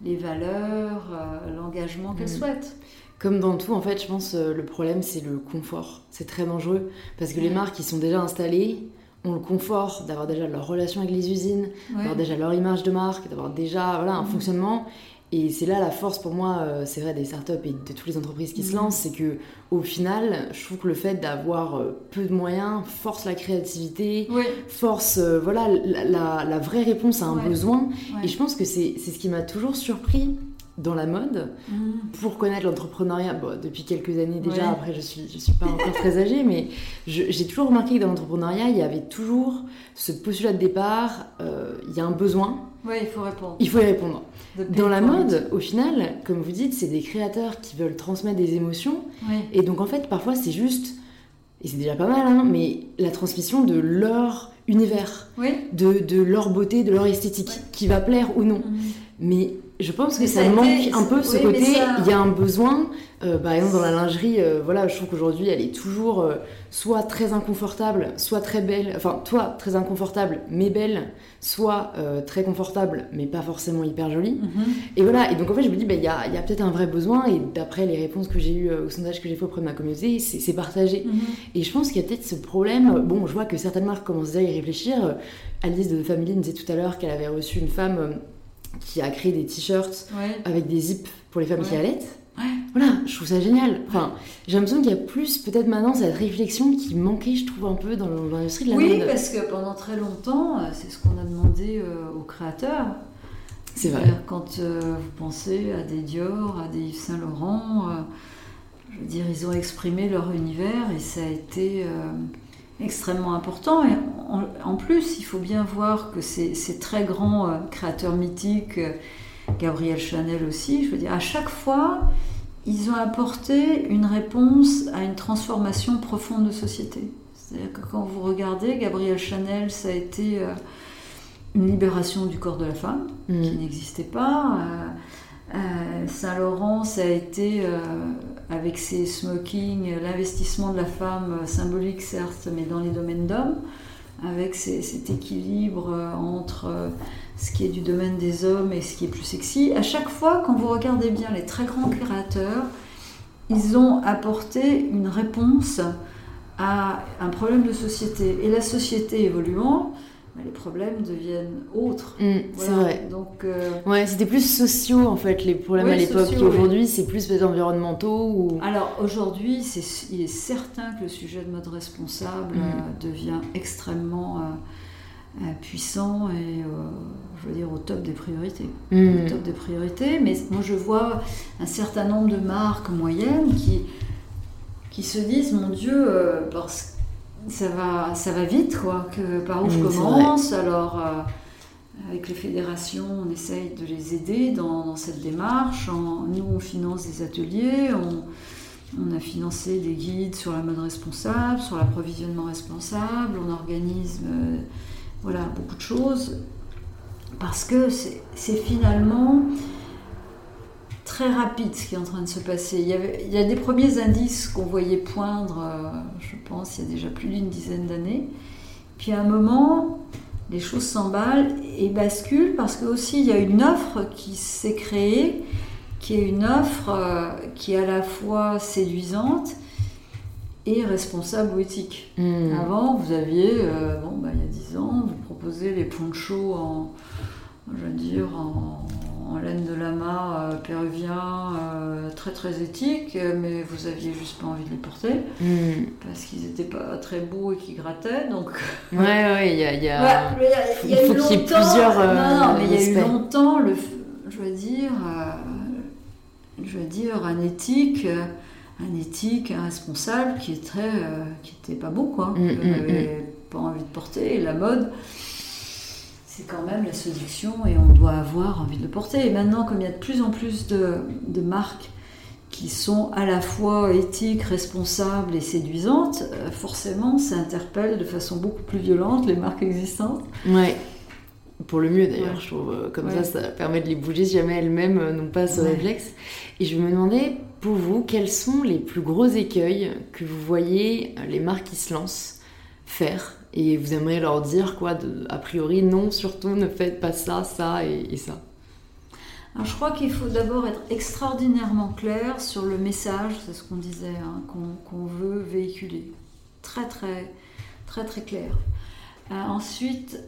les valeurs, l'engagement qu'elles mhm. souhaitent. Comme dans tout, en fait, je pense le problème c'est le confort. C'est très dangereux parce que les marques qui sont déjà installées, ont le confort d'avoir déjà leur relation avec les usines, d'avoir déjà leur image de marque, d'avoir déjà voilà, un mm. fonctionnement. Et c'est là la force pour moi, euh, c'est vrai, des startups et de toutes les entreprises qui se mm. lancent, c'est que au final, je trouve que le fait d'avoir euh, peu de moyens force la créativité, force euh, voilà la, la, vraie réponse à un besoin. Et je pense que c'est ce qui m'a toujours surpris dans la mode mm. pour connaître l'entrepreneuriat. Bon, depuis quelques années déjà après je suis je suis pas encore très âgée mais j'ai toujours remarqué que dans l'entrepreneuriat il y avait toujours ce postulat de départ euh, il y a un besoin. Oui il faut répondre. Il faut y répondre. Dans la mode au final comme vous dites c'est des créateurs qui veulent transmettre des émotions. Et donc en fait parfois c'est juste et c'est déjà pas mal hein, mais la transmission de leur univers de, de, leur beauté de leur esthétique qui va plaire ou non. Mm. mais je pense que ça, manque un peu ce côté. Il y a un besoin. Euh, par exemple, dans la lingerie, euh, voilà, je trouve qu'aujourd'hui, elle est toujours euh, soit très inconfortable, soit très belle. Enfin, toi, très inconfortable, mais belle, soit très confortable, mais pas forcément hyper jolie. Mhm. Et voilà. Et donc, en fait, je me dis, bah, il y a, y a peut-être un vrai besoin. Et d'après les réponses que j'ai eues au sondage que j'ai fait auprès de ma communauté, c'est partagé. Mhm. Et je pense qu'il y a peut-être ce problème. Bon, je vois que certaines marques commencent déjà à y réfléchir. Alice de Family disait tout à l'heure qu'elle avait reçu une femme qui a créé des t-shirts avec des zips pour les femmes qui allaitent. Voilà, je trouve ça génial. Enfin, j'ai l'impression qu'il y a plus peut-être maintenant cette réflexion qui manquait, je trouve, un peu dans l'industrie de la mode. Oui, parce que pendant très longtemps, euh, c'est ce qu'on a demandé euh, aux créateurs. C'est vrai. Quand euh, vous pensez à des Dior, à des Yves Saint Laurent, je veux dire, ils ont exprimé leur univers et ça a été extrêmement important. Et en, plus, il faut bien voir que ces, très grands euh, créateurs mythiques, euh, Gabriel Chanel aussi, je veux dire, à chaque fois, ils ont apporté une réponse à une transformation profonde de société. C'est-à-dire que quand vous regardez, Gabriel Chanel, ça a été euh, une libération du corps de la femme, mm. qui n'existait pas. Saint-Laurent, ça a été avec ses smokings, l'investissement de la femme symbolique certes, mais dans les domaines d'hommes, avec cet équilibre euh, entre euh, ce qui est du domaine des hommes et ce qui est plus sexy. À chaque fois, quand vous regardez bien les très grands créateurs, ils ont apporté une réponse à un problème de société. Et la société évoluant, les problèmes deviennent autres. Mm, c'est vrai. Donc, euh, ouais, c'était plus sociaux en fait les problèmes à l'époque. Aujourd'hui, c'est plus peut-être environnementaux ou. Alors aujourd'hui, c'est, il est certain que le sujet de mode responsable mm. euh, devient extrêmement euh, puissant et je veux dire au top des priorités. Mm. Au top des priorités. Mais moi, je vois un certain nombre de marques moyennes qui qui se disent mon Dieu parce ça va, ça va vite, quoi, que par où je commence. Alors, euh, avec les fédérations, on essaye de les aider dans, cette démarche. nous, on finance des ateliers, on, a financé des guides sur la mode responsable, sur l'approvisionnement responsable, on organise euh, voilà, beaucoup de choses. Parce que c'est finalement très rapide ce qui est en train de se passer. Il y, avait, il y a des premiers indices qu'on voyait poindre, euh, je pense, il y a déjà plus d'une dizaine d'années. Puis à un moment, les choses s'emballent et basculent parce que aussi il y a une offre qui s'est créée, qui est une offre euh, qui est à la fois séduisante et responsable ou éthique. Hmm. Avant, vous aviez, euh, bon, bah, il y a dix ans, vous proposez les ponchos en, je veux dire, en en laine de lama euh, péruvien, euh, très très éthique, mais vous aviez juste pas envie de les porter hmm. parce qu'ils étaient pas très beaux et qu'ils grattaient. Donc ouais ouais il y a, il y a, il faut qu'il y ait plusieurs. Euh, non, mais il y a eu longtemps le, je veux dire, je veux dire un éthique. Un éthique, un responsable qui est très, qui était pas beau quoi, mm, mm, pas envie de porter. Et la mode, c'est quand même la séduction et on doit avoir envie de le porter. Et maintenant, comme il y a de plus en plus de, marques qui sont à la fois éthiques, responsables et séduisantes, euh, forcément, ça interpelle de façon beaucoup plus violente les marques existantes. Ouais. Pour le mieux d'ailleurs, je trouve. Euh, comme ça, ça permet de les bouger si jamais elles-mêmes euh, n'ont pas ce réflexe. Et je me demandais, pour vous, quels sont les plus gros écueils que vous voyez les marques qui se lancent faire et vous aimeriez leur dire quoi de, a priori non surtout ne faites pas ça ça et, ça. Je crois qu'il faut d'abord être extraordinairement clair sur le message c'est ce qu'on disait hein, qu'on veut véhiculer. Très très très très clair. Ensuite,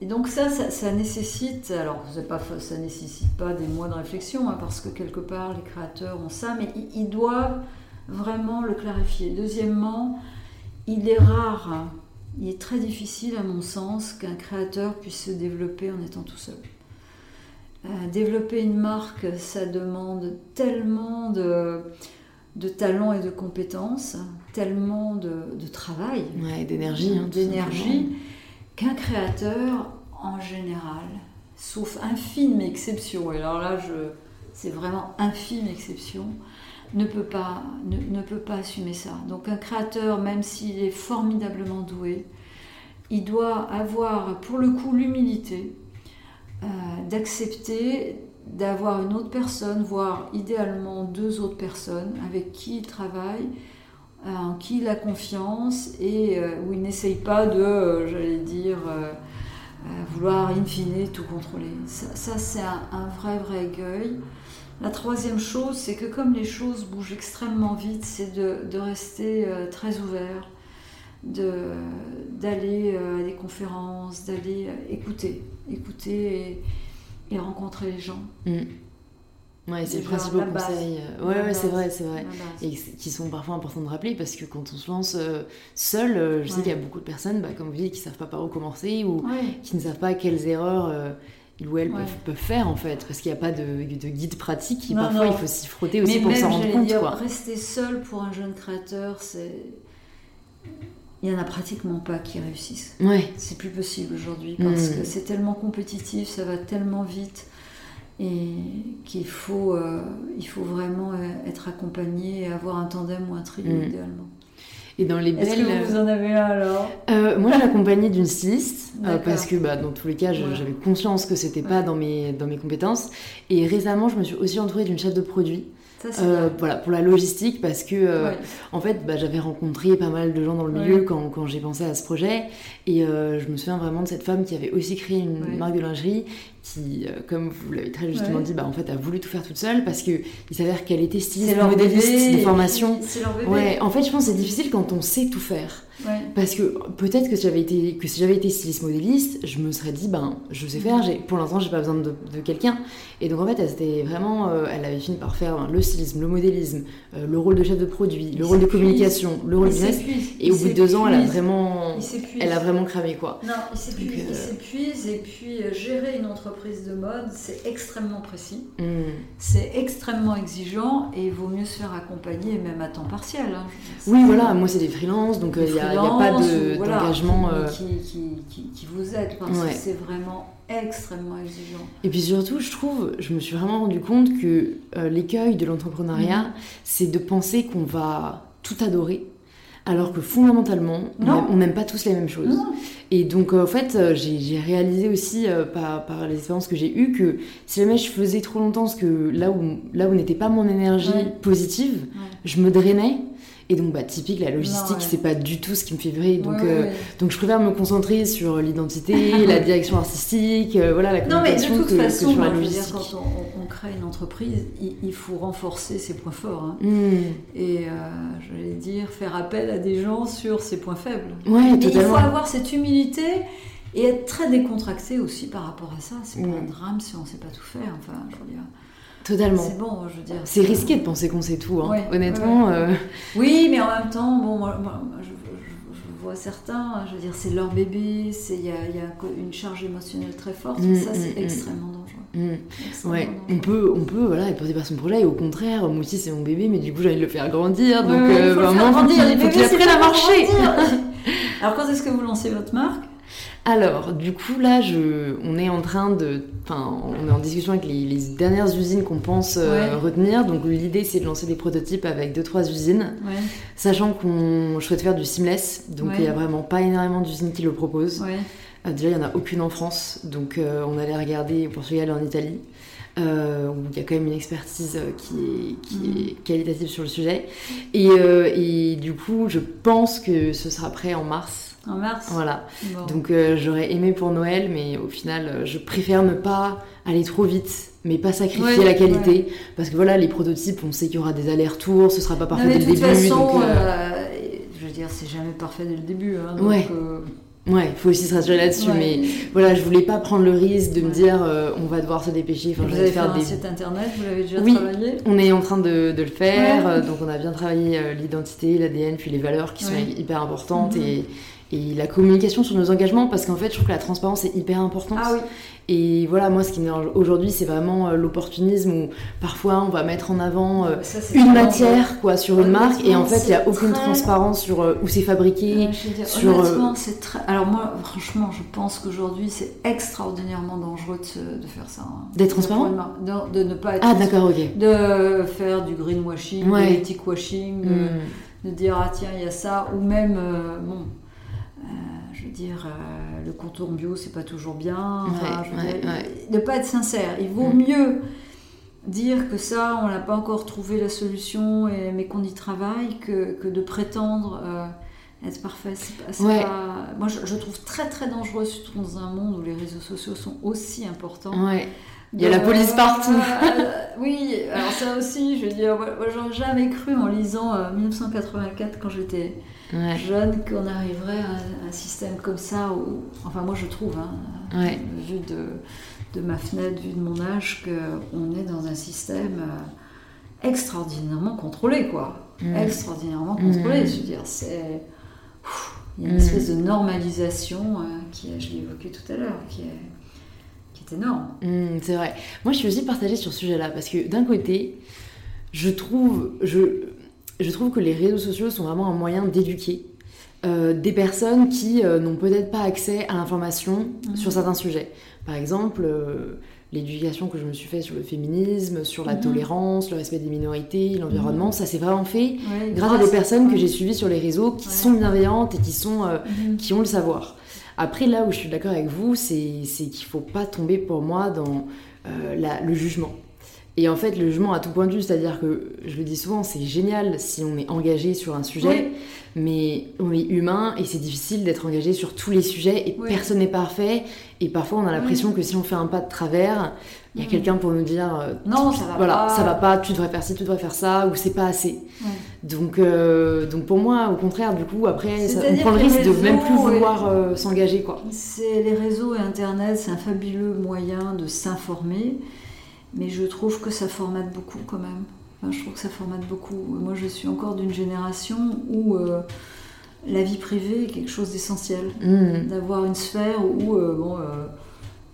et donc ça, ça, nécessite, alors pas, ça nécessite pas des mois de réflexion, hein, parce que quelque part les créateurs ont ça, mais ils, doivent vraiment le clarifier. Deuxièmement, il est rare, il est très difficile à mon sens qu'un créateur puisse se développer en étant tout seul. développer une marque, ça demande tellement de, de talent et de compétences, tellement de, travail, d'énergie, hein, d'énergie, qu'un créateur, en général, sauf infime exception, et alors là, je, c'est vraiment infime exception, ne peut, pas, ne, peut pas assumer ça. Donc un créateur, même s'il est formidablement doué, il doit avoir pour le coup l'humilité euh, d'accepter d'avoir une autre personne, voire idéalement deux autres personnes avec qui il travaille, euh, en qui il a confiance et euh, où il n'essaye pas de, j'allais dire, vouloir in fine tout contrôler. Ça, c'est un, vrai, vrai écueil. La troisième chose, c'est que comme les choses bougent extrêmement vite, c'est de, rester très ouvert, d'aller à des conférences, d'aller écouter, écouter et, rencontrer les gens. Mm. Ouais, c'est le principal conseil. Euh, ouais, ouais c'est vrai, c'est vrai. Et qui sont parfois importants de rappeler parce que quand on se lance euh, seul, euh, je sais qu'il y a beaucoup de personnes, bah, comme vous dites, qui savent pas par où commencer ou qui ne savent pas quelles erreurs ils ou elles peuvent, faire en fait, parce qu'il n'y a pas de, de, guide pratique. parfois, il faut s'y frotter aussi pour s'en rendre compte. Dire, Rester seul pour un jeune créateur, c'est. Il n'y en a pratiquement pas qui réussissent. Ouais. C'est plus possible aujourd'hui parce hmm. que c'est tellement compétitif, ça va tellement vite et qu'il faut, euh, il faut vraiment euh, être accompagné et avoir un tandem ou un trio mm. idéalement. Et dans les belles... Est-ce que vous en avez un alors euh, Moi, j'ai accompagné d'une styliste parce que bah, dans tous les cas, j'avais conscience que c'était pas dans mes, dans mes compétences. Et récemment, je me suis aussi entourée d'une chef de produit. Euh, voilà, pour la logistique, parce que euh, en fait, bah, j'avais rencontré pas mal de gens dans le milieu quand, quand j'ai pensé à ce projet, et euh, je me souviens vraiment de cette femme qui avait aussi créé une marque de lingerie, qui, comme vous l'avez très justement dit, bah, en fait, a voulu tout faire toute seule parce que il s'avère qu'elle était styliste, modéliste de formation. Ouais, en fait, je pense que c'est difficile quand on sait tout faire. Parce que peut-être que, j'avais été, que si j'avais été styliste modéliste, je me serais dit, ben, je sais faire, j'ai, pour l'instant, j'ai pas besoin de, quelqu'un. Et donc, en fait, elle, était vraiment, euh, elle avait fini par faire le stylisme, le modélisme, euh, le rôle de chef de produit, le rôle de communication, le rôle de business. Et au bout de deux ans, elle a vraiment, elle a vraiment cramé, quoi. Non, il s'épuise, euh, s'épuise. Et puis, gérer une entreprise de mode, c'est extrêmement précis. Hmm. C'est extrêmement exigeant et il vaut mieux se faire accompagner, même à temps partiel. Hein, oui, voilà, moi, c'est des freelances, donc il a il n'y a pas d'engagement. Euh, qui, vous aide, parce que c'est vraiment extrêmement exigeant. Et puis surtout, je trouve, je me suis vraiment rendu compte que euh, l'écueil de l'entrepreneuriat, mhm. c'est de penser qu'on va tout adorer. Alors que fondamentalement, on n'aime pas tous les mêmes choses. Et donc, euh, en fait, j'ai réalisé aussi par, par, les expériences que j'ai eues que si jamais je faisais trop longtemps ce que là où, là où n'était pas mon énergie positive, je me drainais et donc, bah, typique, la logistique, c'est pas du tout ce qui me fait vibrer. Donc, euh, donc je préfère me concentrer sur l'identité, la direction artistique, euh, voilà, la communication non, mais de toute que, façon, sur la logistique. quand on, crée une entreprise, il, faut renforcer ses points forts. Hein. Hmm. Et euh, j'allais dire, faire appel à des gens sur ses points faibles. Ouais, il faut avoir cette humilité et être très décontracté aussi par rapport à ça. C'est pas hmm. un drame si on sait pas tout faire. Enfin, je veux dire. Totalement. C'est bon, je veux dire. C'est risqué de penser qu'on sait tout, hein. honnêtement. Euh. Oui, mais en même temps, bon, moi, je, vois certains, je veux dire, c'est leur bébé, il y a, y a, une charge émotionnelle très forte, mm, ça c'est mm, mm. extrêmement dangereux. ouais, on peut, on peut voilà, être porté par son projet, et au contraire, moi aussi c'est mon bébé, mais du coup j'ai envie de le faire grandir, donc euh, il faut, il faut qu'il apprenne à marcher. Alors quand est-ce que vous lancez votre marque? Alors, du coup, là, je, on est en train de. Enfin, on est en discussion avec les, dernières usines qu'on pense euh, retenir. Donc, l'idée, c'est de lancer des prototypes avec deux, trois usines. Sachant qu'on souhaite faire du seamless. Donc, il n'y a vraiment pas énormément d'usines qui le proposent. Euh, déjà, il n'y en a aucune en France. Donc, euh, on allait regarder au Portugal et en Italie. où il y a quand même une expertise qui est, qui mm. est qualitative sur le sujet. Et, et, du coup, je pense que ce sera prêt en mars. En mars Voilà. Donc euh, j'aurais aimé pour Noël, mais au final, euh, je préfère ne pas aller trop vite, mais pas sacrifier la qualité. Parce que voilà, les prototypes, on sait qu'il y aura des allers-retours, ce sera pas parfait dès le début. Façon, euh, je veux dire, c'est jamais parfait dès le début. Hein, donc, Ouais, il faut aussi se rassurer là-dessus, mais voilà, je voulais pas prendre le risque de me dire euh, on va devoir se dépêcher. Enfin, vous avez faire des... un site internet, vous l'avez déjà oui, travaillé On est en train de, de le faire, donc on a bien travaillé euh, l'identité, l'ADN, puis les valeurs qui sont hyper importantes mhm. et, et la communication sur nos engagements, parce qu'en fait, je trouve que la transparence est hyper importante. Ah oui. Et voilà, moi, ce qui me dérange aujourd'hui, c'est vraiment euh, l'opportunisme où parfois on va mettre en avant euh, une matière quoi sur une marque et en fait, il n'y a aucune transparence sur euh, où c'est fabriqué. sur, honnêtement, c'est très. Alors, moi, franchement, je pense qu'aujourd'hui, c'est extraordinairement dangereux de, faire ça. Hein. D'être transparent de, ne pas être. Ah, d'accord, ok. De faire du greenwashing, ouais. de l'éthique washing, hmm. de, dire, ah tiens, il y a ça, ou même, bon je veux dire, euh, le contour bio, c'est pas toujours bien. Ne pas être sincère. Il vaut mm. mieux dire que ça, on n'a pas encore trouvé la solution, et, mais qu'on y travaille, que, que de prétendre euh, être parfait. Moi, je, trouve très très dangereux, surtout dans un monde où les réseaux sociaux sont aussi importants. Il y a la police partout. Euh, oui, alors ça aussi, je veux dire, moi, j'aurais jamais cru en lisant 1984 quand j'étais jeune qu'on arriverait à un système comme ça. Où, enfin, moi je trouve, hein, vu de, de, ma fenêtre, vu de mon âge, qu'on est dans un système euh, extraordinairement contrôlé, quoi. Extraordinairement contrôlé. Je veux dire, c'est. Il y a une espèce de normalisation euh, qui est, je l'ai évoqué tout à l'heure, qui est, qui est énorme. c'est vrai. Moi, je suis aussi partagée sur ce sujet-là parce que d'un côté, je trouve, je, je trouve que les réseaux sociaux sont vraiment un moyen d'éduquer euh, des personnes qui euh, n'ont peut-être pas accès à l'information mhm. sur certains sujets. Par exemple, euh, l'éducation que je me suis faite sur le féminisme, sur la mhm. tolérance, le respect des minorités, l'environnement, mhm. ça s'est vraiment fait grâce, à des personnes que j'ai suivies sur les réseaux qui sont bienveillantes et qui, sont, qui ont le savoir. Après, là où je suis d'accord avec vous, c'est qu'il ne faut pas tomber pour moi dans le jugement. Et en fait, le jugement à tout point de vue, c'est-à-dire que, je le dis souvent, c'est génial si on est engagé sur un sujet, mais on est humain et c'est difficile d'être engagé sur tous les sujets et personne n'est parfait. Et parfois, on a l'impression que si on fait un pas de travers, il y a quelqu'un pour nous dire euh, non, ça va voilà, pas. ça va pas, tu devrais faire ci, tu devrais faire ça, ou c'est pas assez. Donc, euh, donc pour moi, au contraire, du coup, après, on prend le risque de même plus vouloir euh, s'engager, quoi. C'est les réseaux et Internet, c'est un fabuleux moyen de s'informer. Mais je trouve que ça formate beaucoup quand même. je trouve que ça formate beaucoup. Moi, je suis encore d'une génération où euh, la vie privée est quelque chose d'essentiel. Mm. D'avoir une sphère où, euh, bon, euh,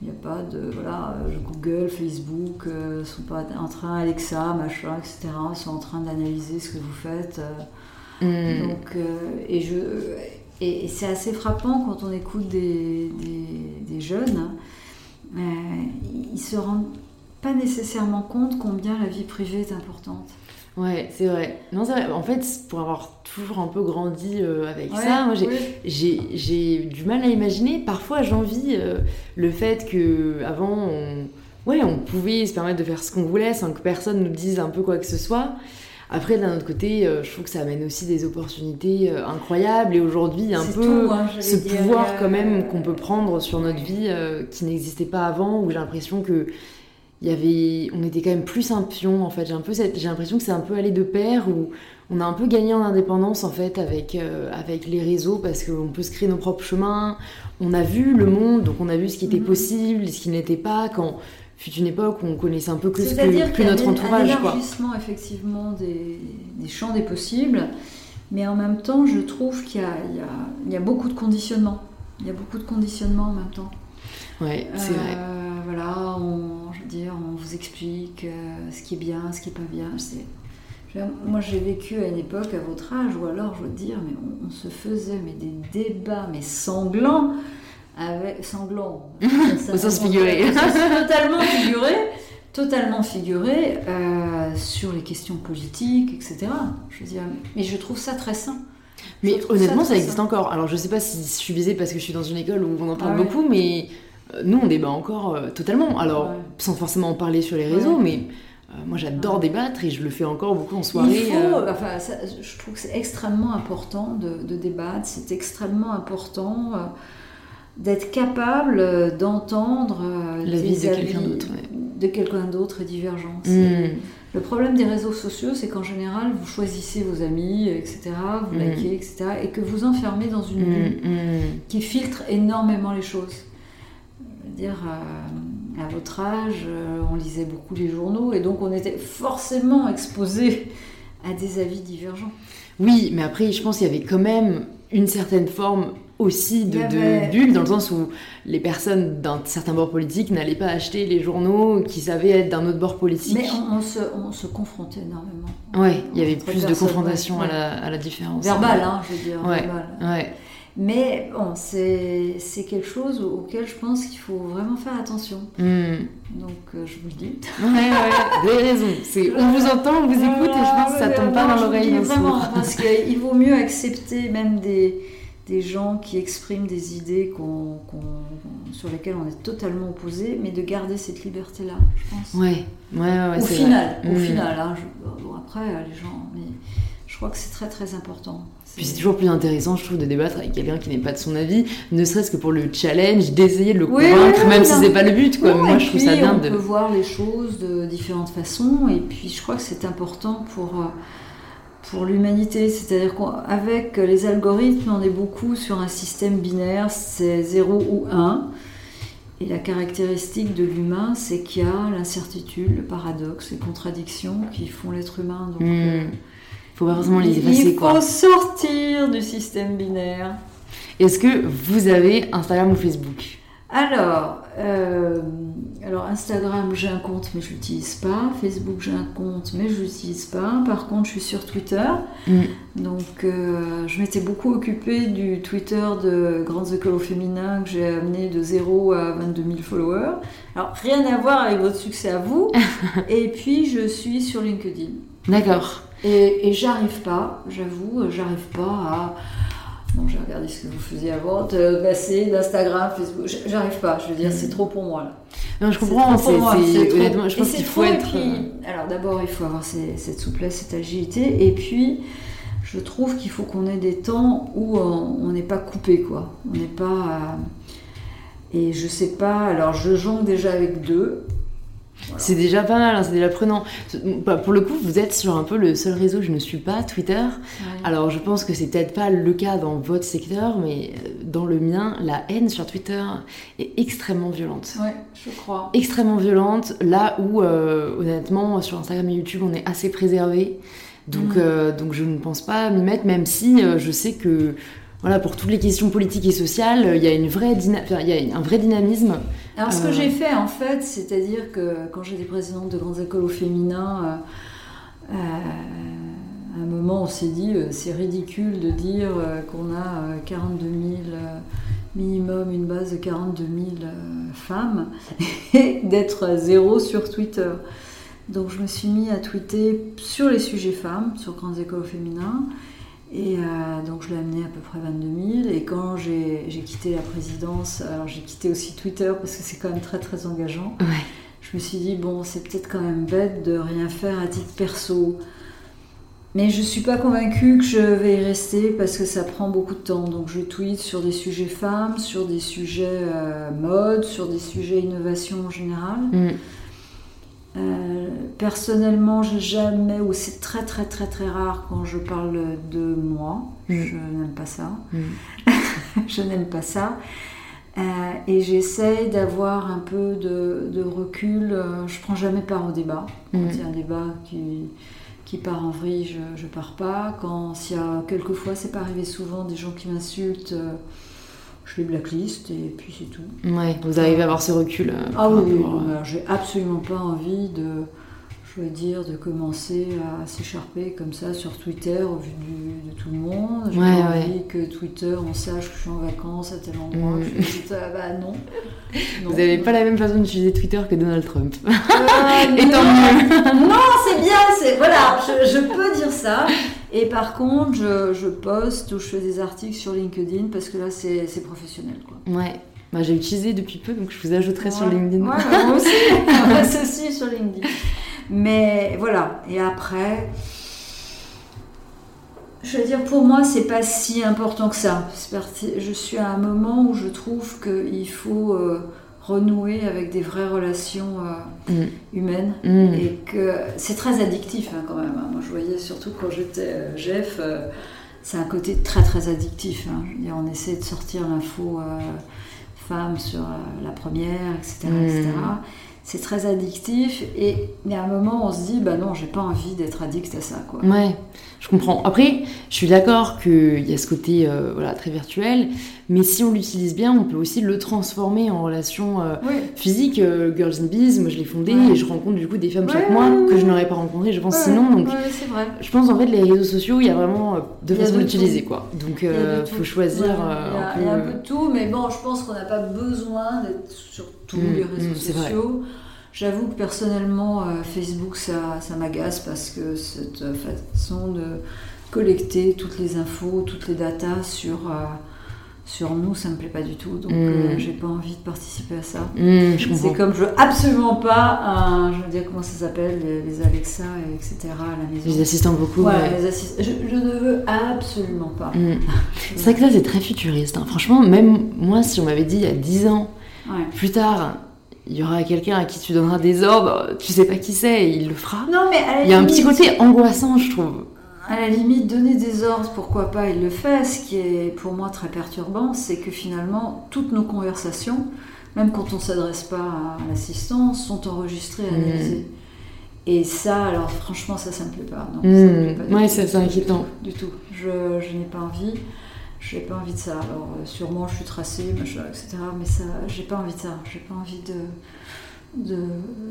il n'y a pas de. Voilà, Google, Facebook, sont pas en train, Alexa, machin, etc., sont en train d'analyser ce que vous faites. Mm. Donc, et je. Et, c'est assez frappant quand on écoute des, des, jeunes. Ils se rendent pas nécessairement compte combien la vie privée est importante. Ouais, c'est vrai. Non, c'est vrai. En fait, pour avoir toujours un peu grandi euh, avec ça, moi, j'ai du mal à imaginer. Parfois, j'envie euh, le fait que avant, on, ouais, on pouvait se permettre de faire ce qu'on voulait sans que personne nous dise un peu quoi que ce soit. Après, d'un autre côté, euh, je trouve que ça amène aussi des opportunités incroyables. Et aujourd'hui, un peu hein, ce pouvoir quand même qu'on peut prendre sur notre vie qui n'existait pas avant, où j'ai l'impression que il y avait, on était quand même plus un pion en fait. J'ai un peu j'ai l'impression que c'est un peu allé de pair où on a un peu gagné en indépendance en fait avec euh, avec les réseaux parce qu'on peut se créer nos propres chemins. On a vu le monde, donc on a vu ce qui était mhm. possible, ce qui n'était pas. Quand fut une époque où on connaissait un peu plus que, que notre entourage. Un élargissement effectivement des, des, champs des possibles, mais en même temps, je trouve qu'il y, y, a beaucoup de conditionnement. Il y a beaucoup de conditionnement en même temps. Ouais, c'est vrai. Euh, voilà, on, je veux dire, on vous explique euh, ce qui est bien, ce qui est pas bien. moi, j'ai vécu à une époque, à votre âge, ou alors, je veux dire, mais on, se faisait mais des débats, mais sanglants, avec sanglants. Au sens figuré. totalement figuré, totalement figuré euh, sur les questions politiques, etc. Je veux dire, mais je trouve ça très sain. Mais honnêtement, ça, existe encore. Alors, je sais pas si je suis visée parce que je suis dans une école où on en parle ah beaucoup, mais euh, nous, on débat encore euh, totalement. Alors, sans forcément en parler sur les réseaux, mais euh, moi, j'adore débattre et je le fais encore beaucoup en soirée. enfin, je trouve que c'est extrêmement important de, débattre. C'est extrêmement important d'être capable d'entendre la vie de quelqu'un d'autre. de quelqu'un d'autre divergent. Mm. Le problème des réseaux sociaux, c'est qu'en général, vous choisissez vos amis, etc., vous Mm. likez, etc., et que vous enfermez dans une bulle Mm, mm. qui filtre énormément les choses. Je veux dire, euh, à votre âge, euh, on lisait beaucoup les journaux, et donc on était forcément exposé à des avis divergents. Oui, mais après, je pense qu'il y avait quand même une certaine forme aussi de, y de avait- bulle, dans le sens où les personnes d'un certain bord politique n'allaient pas acheter les journaux qui savaient être d'un autre bord politique. Mais on, on se, on se confrontait énormément. Ouais, il y avait plus de confrontation ouais. à, la, à la différence. Verbal, hein, je veux dire. Ouais. verbal. Ouais. Mais bon, c'est quelque chose auquel je pense qu'il faut vraiment faire attention. Hmm. Donc euh, je vous le dis. Ouais, ouais, vous avez raison. On vous entend, on vous écoute et je pense que ça tombe pas dans l'oreille d'un Vraiment, parce qu'il vaut mieux accepter même des, des gens qui expriment des idées qu'on- qu'on- sur lesquelles on est totalement opposé, mais de garder cette liberté-là, je pense. Ouais, ouais, ouais. au c'est final, vrai. au Hmm. final. hein, je- bon, après, les gens, mais je crois que c'est très très important. Puis c'est toujours plus intéressant, je trouve, de débattre avec quelqu'un qui n'est pas de son avis, ne serait-ce que pour le challenge, d'essayer de le Oui, convaincre, oui, même oui, si c'est pas le but, quoi. Moi, je trouve ça bien on de. peut voir les choses de différentes façons, et puis je crois que c'est important pour, euh, pour l'humanité. C'est-à-dire qu'avec les algorithmes, on est beaucoup sur un système binaire, c'est 0 ou 1. Et la caractéristique de l'humain, c'est qu'il y a l'incertitude, le paradoxe, les contradictions qui font l'être humain. Donc, euh, Hmm. Faut pas forcément les effacer, il faut sortir du système binaire. Est-ce que vous avez Instagram ou Facebook? Alors, euh, alors Instagram, j'ai un compte, mais je l'utilise pas. Facebook, j'ai un compte, mais je l'utilise pas. Par contre, je suis sur Twitter. Mm. Donc, euh, je m'étais beaucoup occupée du Twitter de Grandes Écoles au Féminin que j'ai amené de 0 à 22 000 followers. Alors, rien à voir avec votre succès à vous. Et puis, je suis sur LinkedIn. D'accord. Et, et j'arrive pas, j'avoue, j'arrive pas à. J'ai regardé ce que vous faisiez avant, de passer d'Instagram, Facebook. J'arrive pas, je veux dire, c'est trop pour moi là. Non, je comprends, c'est, honnêtement, je pense qu'il faut être. puis- euh, alors d'abord, il faut avoir ces- cette souplesse, cette agilité, et puis je trouve qu'il faut qu'on ait des temps où on on n'est pas coupé, quoi. On n'est pas. euh, Et je sais pas, alors je jongle déjà avec deux. Voilà. C'est déjà pas mal, hein, c'est déjà prenant. Bah, Pour le coup, vous êtes sur un peu le seul réseau, je ne suis pas, Twitter. Ouais. Alors je pense que c'est peut-être pas le cas dans votre secteur, mais euh, dans le mien, la haine sur Twitter est extrêmement violente. Ouais, je crois. Extrêmement violente, là où euh, honnêtement sur Instagram et YouTube on est assez préservé. Donc, Mm. euh, donc je ne pense pas m'y mettre, même si euh, je sais que voilà, pour toutes les questions politiques et sociales, il y a, une vraie dyna- enfin, il y a un vrai dynamisme. Alors, ce que Euh. j'ai fait, en fait, c'est-à-dire que quand j'étais présidente de grandes écoles au féminin, euh, euh, à un moment, on s'est dit, euh, c'est ridicule de dire euh, qu'on a euh, 42 000, euh, minimum une base de 42 000 euh, femmes, et d'être zéro sur Twitter. Donc, je me suis mis à tweeter sur les sujets femmes, sur grandes écoles au féminin. Et euh, donc je l'ai amené à peu près 22 000. Et quand j'ai quitté la présidence, alors j'ai quitté aussi Twitter parce que c'est quand même très très engageant. Ouais. Je me suis dit, bon, c'est peut-être quand même bête de rien faire à titre perso. Mais je suis pas convaincue que je vais y rester parce que ça prend beaucoup de temps. Donc je tweete sur des sujets femmes, sur des sujets euh, mode, sur des sujets innovation en général. Mm. Euh, personnellement, j'ai jamais, ou c'est très très très très rare quand je parle de moi. Mm. Je n'aime pas ça. Mm. je n'aime pas ça. Euh, et j'essaye d'avoir un peu de, de recul. Euh, Je prends jamais part au débat. Quand Mm. il y a un débat qui, qui part en vrille, je, je pars pas. Quand s'il y a quelquefois, c'est pas arrivé souvent, des gens qui m'insultent, euh, je les blacklist et puis c'est tout. Ouais, vous arrivez à avoir ce recul. euh, Ah oui, oui, oui, alors j'ai absolument pas envie de, je veux dire, de commencer à s'écharper comme ça sur Twitter au vu du- de tout le monde. J'ai Ouais, envie que Twitter, on sache que je suis en vacances à tel endroit. Mm. je fais ça. bah non. Vous n'avez pas la même façon d'utiliser Twitter que Donald Trump. Ah, Et tant non. mieux. Non, c'est bien, c'est voilà, je, je peux dire ça. Et par contre, je, je poste ou je fais des articles sur LinkedIn parce que là, c'est professionnel. Quoi. Ouais. Bah, j'ai utilisé depuis peu, donc je vous ajouterai sur. LinkedIn. Bah, moi aussi, on sur LinkedIn. Mais voilà, et après, je veux dire, pour moi, c'est pas si important que ça. Je suis à un moment où je trouve qu'il faut euh, renouer avec des vraies relations euh, Mm. humaines. Mm. Et que c'est très addictif hein, quand même. hein. Moi je voyais surtout quand j'étais euh, Jeff, c'est un côté très très addictif. hein. Je veux dire, on essaie de sortir l'info femme sur la première, etc. Etc. C'est très addictif et il un moment on se dit bah non j'ai pas envie d'être addict à ça quoi. Ouais, je comprends. Après, je suis d'accord qu'il y a ce côté euh, voilà, très virtuel, mais si on l'utilise bien, on peut aussi le transformer en relation euh, Oui. physique. Euh, Girls in Bees, moi je l'ai fondé Ouais. et je rencontre du coup des femmes Ouais, chaque ouais, mois que je n'aurais pas rencontrées, je pense, sinon. Donc, vrai. je pense en fait, les réseaux sociaux, il y a vraiment deux façons de d'utiliser quoi. Donc, Il faut choisir il y a- un peu. de tout, mais bon, je pense qu'on n'a pas besoin d'être sur tous Mm, les réseaux mm, c'est vrai. J'avoue que personnellement, euh, Facebook, ça, ça m'agace parce que cette euh, façon de collecter toutes les infos, toutes les datas sur, euh, sur nous, ça me plaît pas du tout. Donc, Mm. euh, j'ai pas envie de participer à ça. Je C'est comme je veux absolument pas un, je veux dire comment ça s'appelle, les, les Alexa, et etc. à la maison. Les assistants beaucoup. Ouais, ouais. les assist- je, je ne veux absolument pas. Hmm. C'est vrai que ça, c'est très futuriste. hein. Franchement, même moi, si on m'avait dit il y a 10 ans, Ouais. plus tard, il y aura quelqu'un à qui tu donneras des ordres, tu sais pas qui c'est, il le fera. Non, mais à la Il y a un petit côté angoissant, je trouve. À la limite, donner des ordres, pourquoi pas, il le fait. Ce qui est pour moi très perturbant, c'est que finalement, toutes nos conversations, même quand on ne s'adresse pas à l'assistant, sont enregistrées Mm. analysées. Et ça, alors franchement, ça, ça me plaît pas. Non, ça me plaît Hmm, pas du Ouais, tout, c'est inquiétant. Du tout. Je, je n'ai pas envie. Je n'ai pas envie de ça. Alors, euh, sûrement, je suis tracée, machin, etc. Mais ça, j'ai pas envie de ça. J'ai pas envie de, de,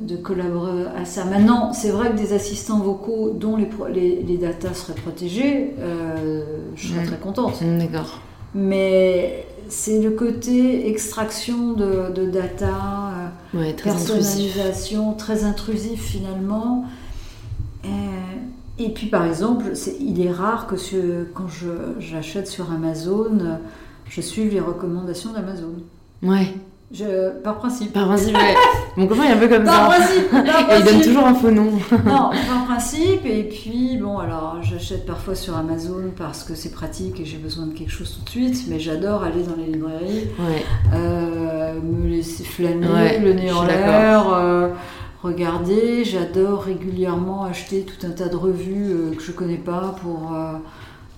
de collaborer à ça. Maintenant, c'est vrai que des assistants vocaux dont les, les, les datas seraient protégées, euh, je serais Mm. très contente. Hmm, D'accord. Mais c'est le côté extraction de, de data, euh, Ouais, très intrusif. personnalisation, très intrusif finalement. Et puis par exemple, il est rare que ce- quand je- j'achète sur Amazon, je suive les recommandations d'Amazon. Ouais, Je, par principe. par principe, ouais. Mon copain est un peu comme Par ça. principe, par Et il donne principe. toujours un faux nom. Non, par principe. Et puis, bon, alors j'achète parfois sur Amazon parce que c'est pratique et j'ai besoin de quelque chose tout de suite, mais j'adore aller dans les librairies, Ouais. euh, me laisser flâner, Ouais, le nez en l'air, euh, regarder. J'adore régulièrement acheter tout un tas de revues euh, que je connais pas pour euh,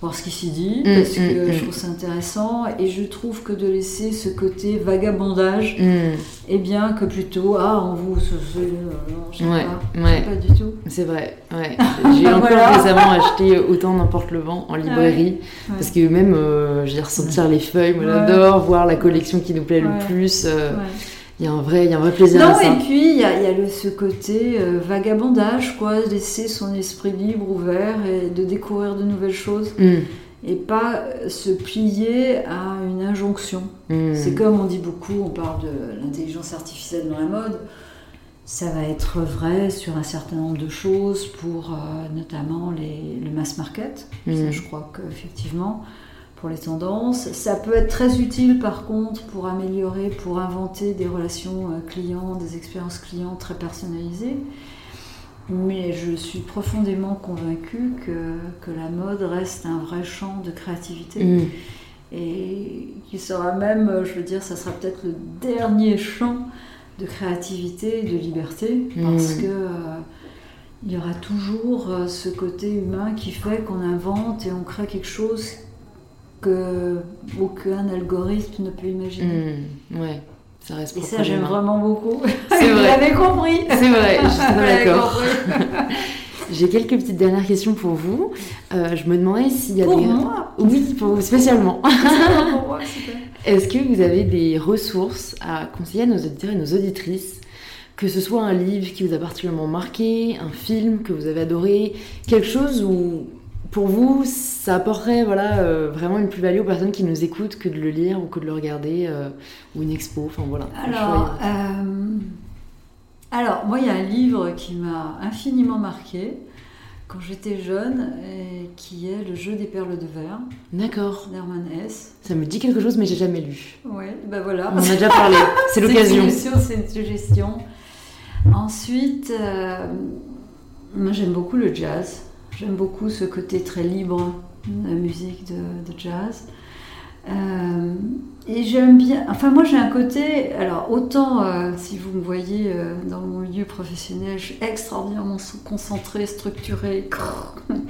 voir ce qui s'y dit, Mm, parce mm, que mm. je trouve ça intéressant. Et je trouve que de laisser ce côté vagabondage, Hmm, eh bien que plutôt, ah, on vous, ce, ce- euh, Ouais, pas, ouais. j'aime pas du tout. C'est vrai, ouais. J'ai encore Voilà. récemment acheté Autant n'importe le vent en librairie. Ouais. Parce que même, euh, j'ai ressentir les feuilles, moi j'adore, voir la collection qui nous plaît le plus. Il y a un vrai, il y a un vrai plaisir à Non, ça. et puis il y a, il y a le, ce côté euh, vagabondage, quoi, laisser son esprit libre, ouvert et de découvrir de nouvelles choses Hmm, et pas euh, se plier à une injonction. hmm. C'est comme on dit beaucoup, on parle de l'intelligence artificielle dans la mode. Ça va être vrai sur un certain nombre de choses pour euh, notamment les, le mass market. Ça, Mm. je crois qu'effectivement, pour les tendances. Ça peut être très utile par contre pour améliorer, pour inventer des relations euh, clients, des expériences clients très personnalisées. Mais je suis profondément convaincue que, que la mode reste un vrai champ de créativité Hmm. et qui sera même, euh, je veux dire, ça sera peut-être le dernier champ de créativité et de liberté parce Mm. que euh, il y aura toujours ce côté humain qui fait qu'on invente et on crée quelque chose que aucun algorithme ne peut imaginer. Hmm, Ouais, ça reste Et ça, j'aime vraiment beaucoup. C'est Vous vrai. l'avez compris. C'est vrai, je suis Vous d'accord. J'ai quelques petites dernières questions pour vous. Euh, je me demandais s'il y a Pour des... moi. Oui, pour vous spécialement. pour moi, super. Est-ce que vous avez des ressources à conseiller à nos auditeurs et nos auditrices Que ce soit un livre qui vous a particulièrement marqué, un film que vous avez adoré, quelque chose où, pour vous, ça apporterait voilà, euh, vraiment une plus-value aux personnes qui nous écoutent que de le lire ou que de le regarder, euh, ou une expo, enfin voilà. Alors, euh, alors, moi, il y a un livre qui m'a infiniment marqué quand j'étais jeune, et qui est Le jeu des perles de verre D'accord. d'Hermann Hesse. Ça me dit quelque chose, mais j'ai jamais lu. Ouais, ben voilà. On en a déjà parlé, c'est l'occasion. C'est une suggestion. Ensuite, moi j'aime beaucoup le jazz. J'aime beaucoup ce côté très libre de la musique de, de jazz. Euh, et j'aime bien. Enfin, moi, j'ai un côté. Alors, autant euh, si vous me voyez euh, dans mon milieu professionnel, je suis extraordinairement concentrée, structurée.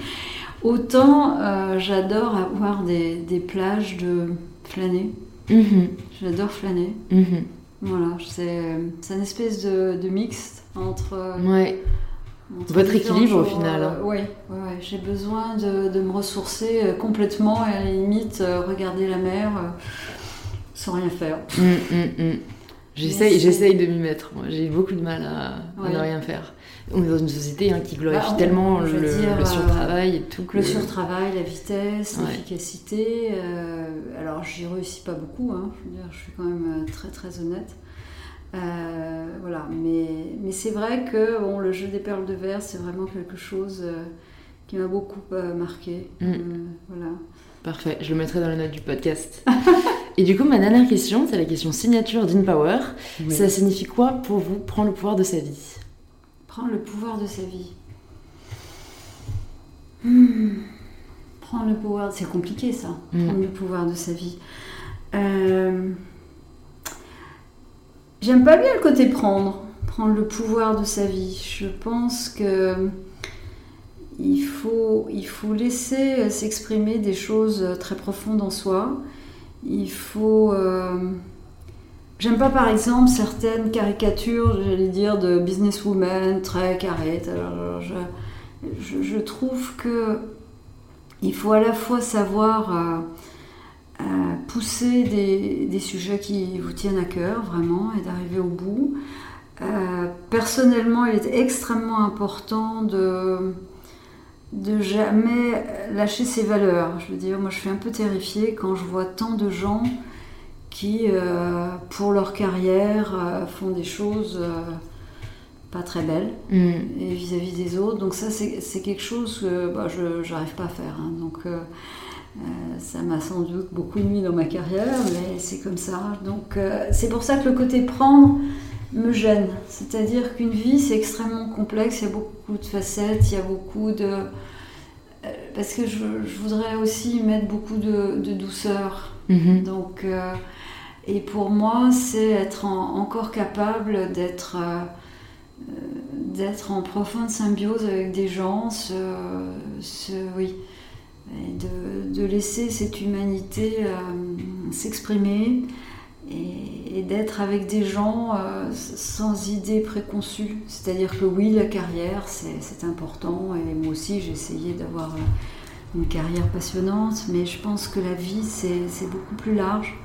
autant j'adore avoir des, des, plages de flâner. Mhm. J'adore flâner. Mhm. Voilà, c'est une espèce de, de mix entre. Ouais. Votre équilibre au final. Hein. Oui, ouais, j'ai besoin de, de, me ressourcer complètement et à la limite regarder la mer sans rien faire. Mm, mm, mm. J'essaye, de m'y mettre. J'ai beaucoup de mal à, ne rien faire. On est dans une société hein, qui glorifie bah, tellement le, le, surtravail et tout. Le surtravail, la vitesse, l'efficacité. Euh, alors, j'y réussis pas beaucoup. Hein, je, veux dire, je suis quand même euh, très très honnête. Euh, voilà, mais, mais c'est vrai que bon, le jeu des perles de verre, c'est vraiment quelque chose qui m'a beaucoup marqué. voilà. Parfait, je le mettrai dans les notes du podcast. Et du coup, ma dernière question, c'est la question signature d'InPower. Ça signifie quoi pour vous prendre le pouvoir de sa vie? Prendre le pouvoir de sa vie. Hmm. Prendre le pouvoir, c'est compliqué ça. Hmm. Prendre le pouvoir de sa vie. Euh, j'aime pas bien le côté prendre, prendre le pouvoir de sa vie. Je pense que il faut, laisser s'exprimer des choses très profondes en soi il faut. Euh, j'aime pas par exemple certaines caricatures, j'allais dire, de businesswoman très carrées. je, trouve que il faut à la fois savoir euh, euh, pousser des, des, sujets qui vous tiennent à cœur vraiment et d'arriver au bout. personnellement, il est extrêmement important de de jamais lâcher ses valeurs. Je veux dire, moi je suis un peu terrifiée quand je vois tant de gens qui, euh, pour leur carrière, euh, font des choses euh, pas très belles mm. et vis-à-vis des autres. Donc ça, c'est quelque chose que bah, je n'arrive pas à faire. Hein. Donc ça m'a sans doute beaucoup nuit dans ma carrière, mais c'est comme ça. Donc c'est pour ça que le côté prendre me gêne. C'est-à-dire qu'une vie, c'est extrêmement complexe, il y a beaucoup de facettes, il y a beaucoup de... Euh, parce que je, voudrais aussi mettre beaucoup de, douceur. Mhm. Donc, euh, et pour moi, c'est être encore capable d'être euh, d'être en profonde symbiose avec des gens, ce, oui, de, de, laisser cette humanité s'exprimer et, d'être avec des gens euh, sans idées préconçues. C'est-à-dire que oui, la carrière, c'est important, et moi aussi j'ai essayé d'avoir euh, une carrière passionnante, mais je pense que la vie, c'est beaucoup plus large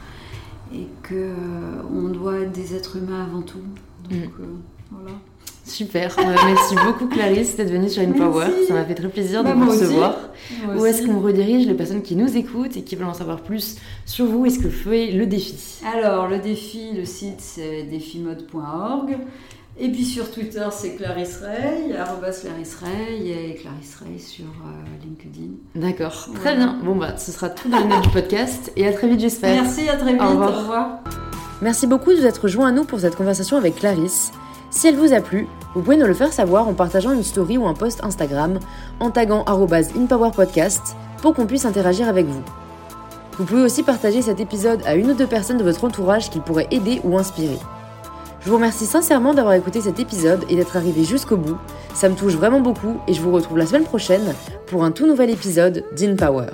et qu'on euh, doit être des êtres humains avant tout. Donc mm. voilà. Super, euh, merci beaucoup Clarisse d'être venue sur InPower. Ça m'a fait très plaisir de bah, vous recevoir. Où est-ce qu'on redirige les personnes qui nous écoutent et qui veulent en savoir plus sur vous et ce que fait le défi Alors, le défi, le site c'est défimode.org. Et puis sur Twitter, c'est Clarisse Ray, arrobas Clarisse Ray et Clarisse Ray sur euh, LinkedIn. D'accord, très bien. Bon, bah, ce sera tout dans notes du podcast et à très vite, j'espère. Merci, à très vite. Au revoir. Au revoir. Merci beaucoup de vous être joint à nous pour cette conversation avec Clarisse. Si elle vous a plu, vous pouvez nous le faire savoir en partageant une story ou un post Instagram en taguant InPowerPodcast pour qu'on puisse interagir avec vous. Vous pouvez aussi partager cet épisode à une ou deux personnes de votre entourage qui pourraient aider ou inspirer. Je vous remercie sincèrement d'avoir écouté cet épisode et d'être arrivé jusqu'au bout. Ça me touche vraiment beaucoup et je vous retrouve la semaine prochaine pour un tout nouvel épisode d'InPower.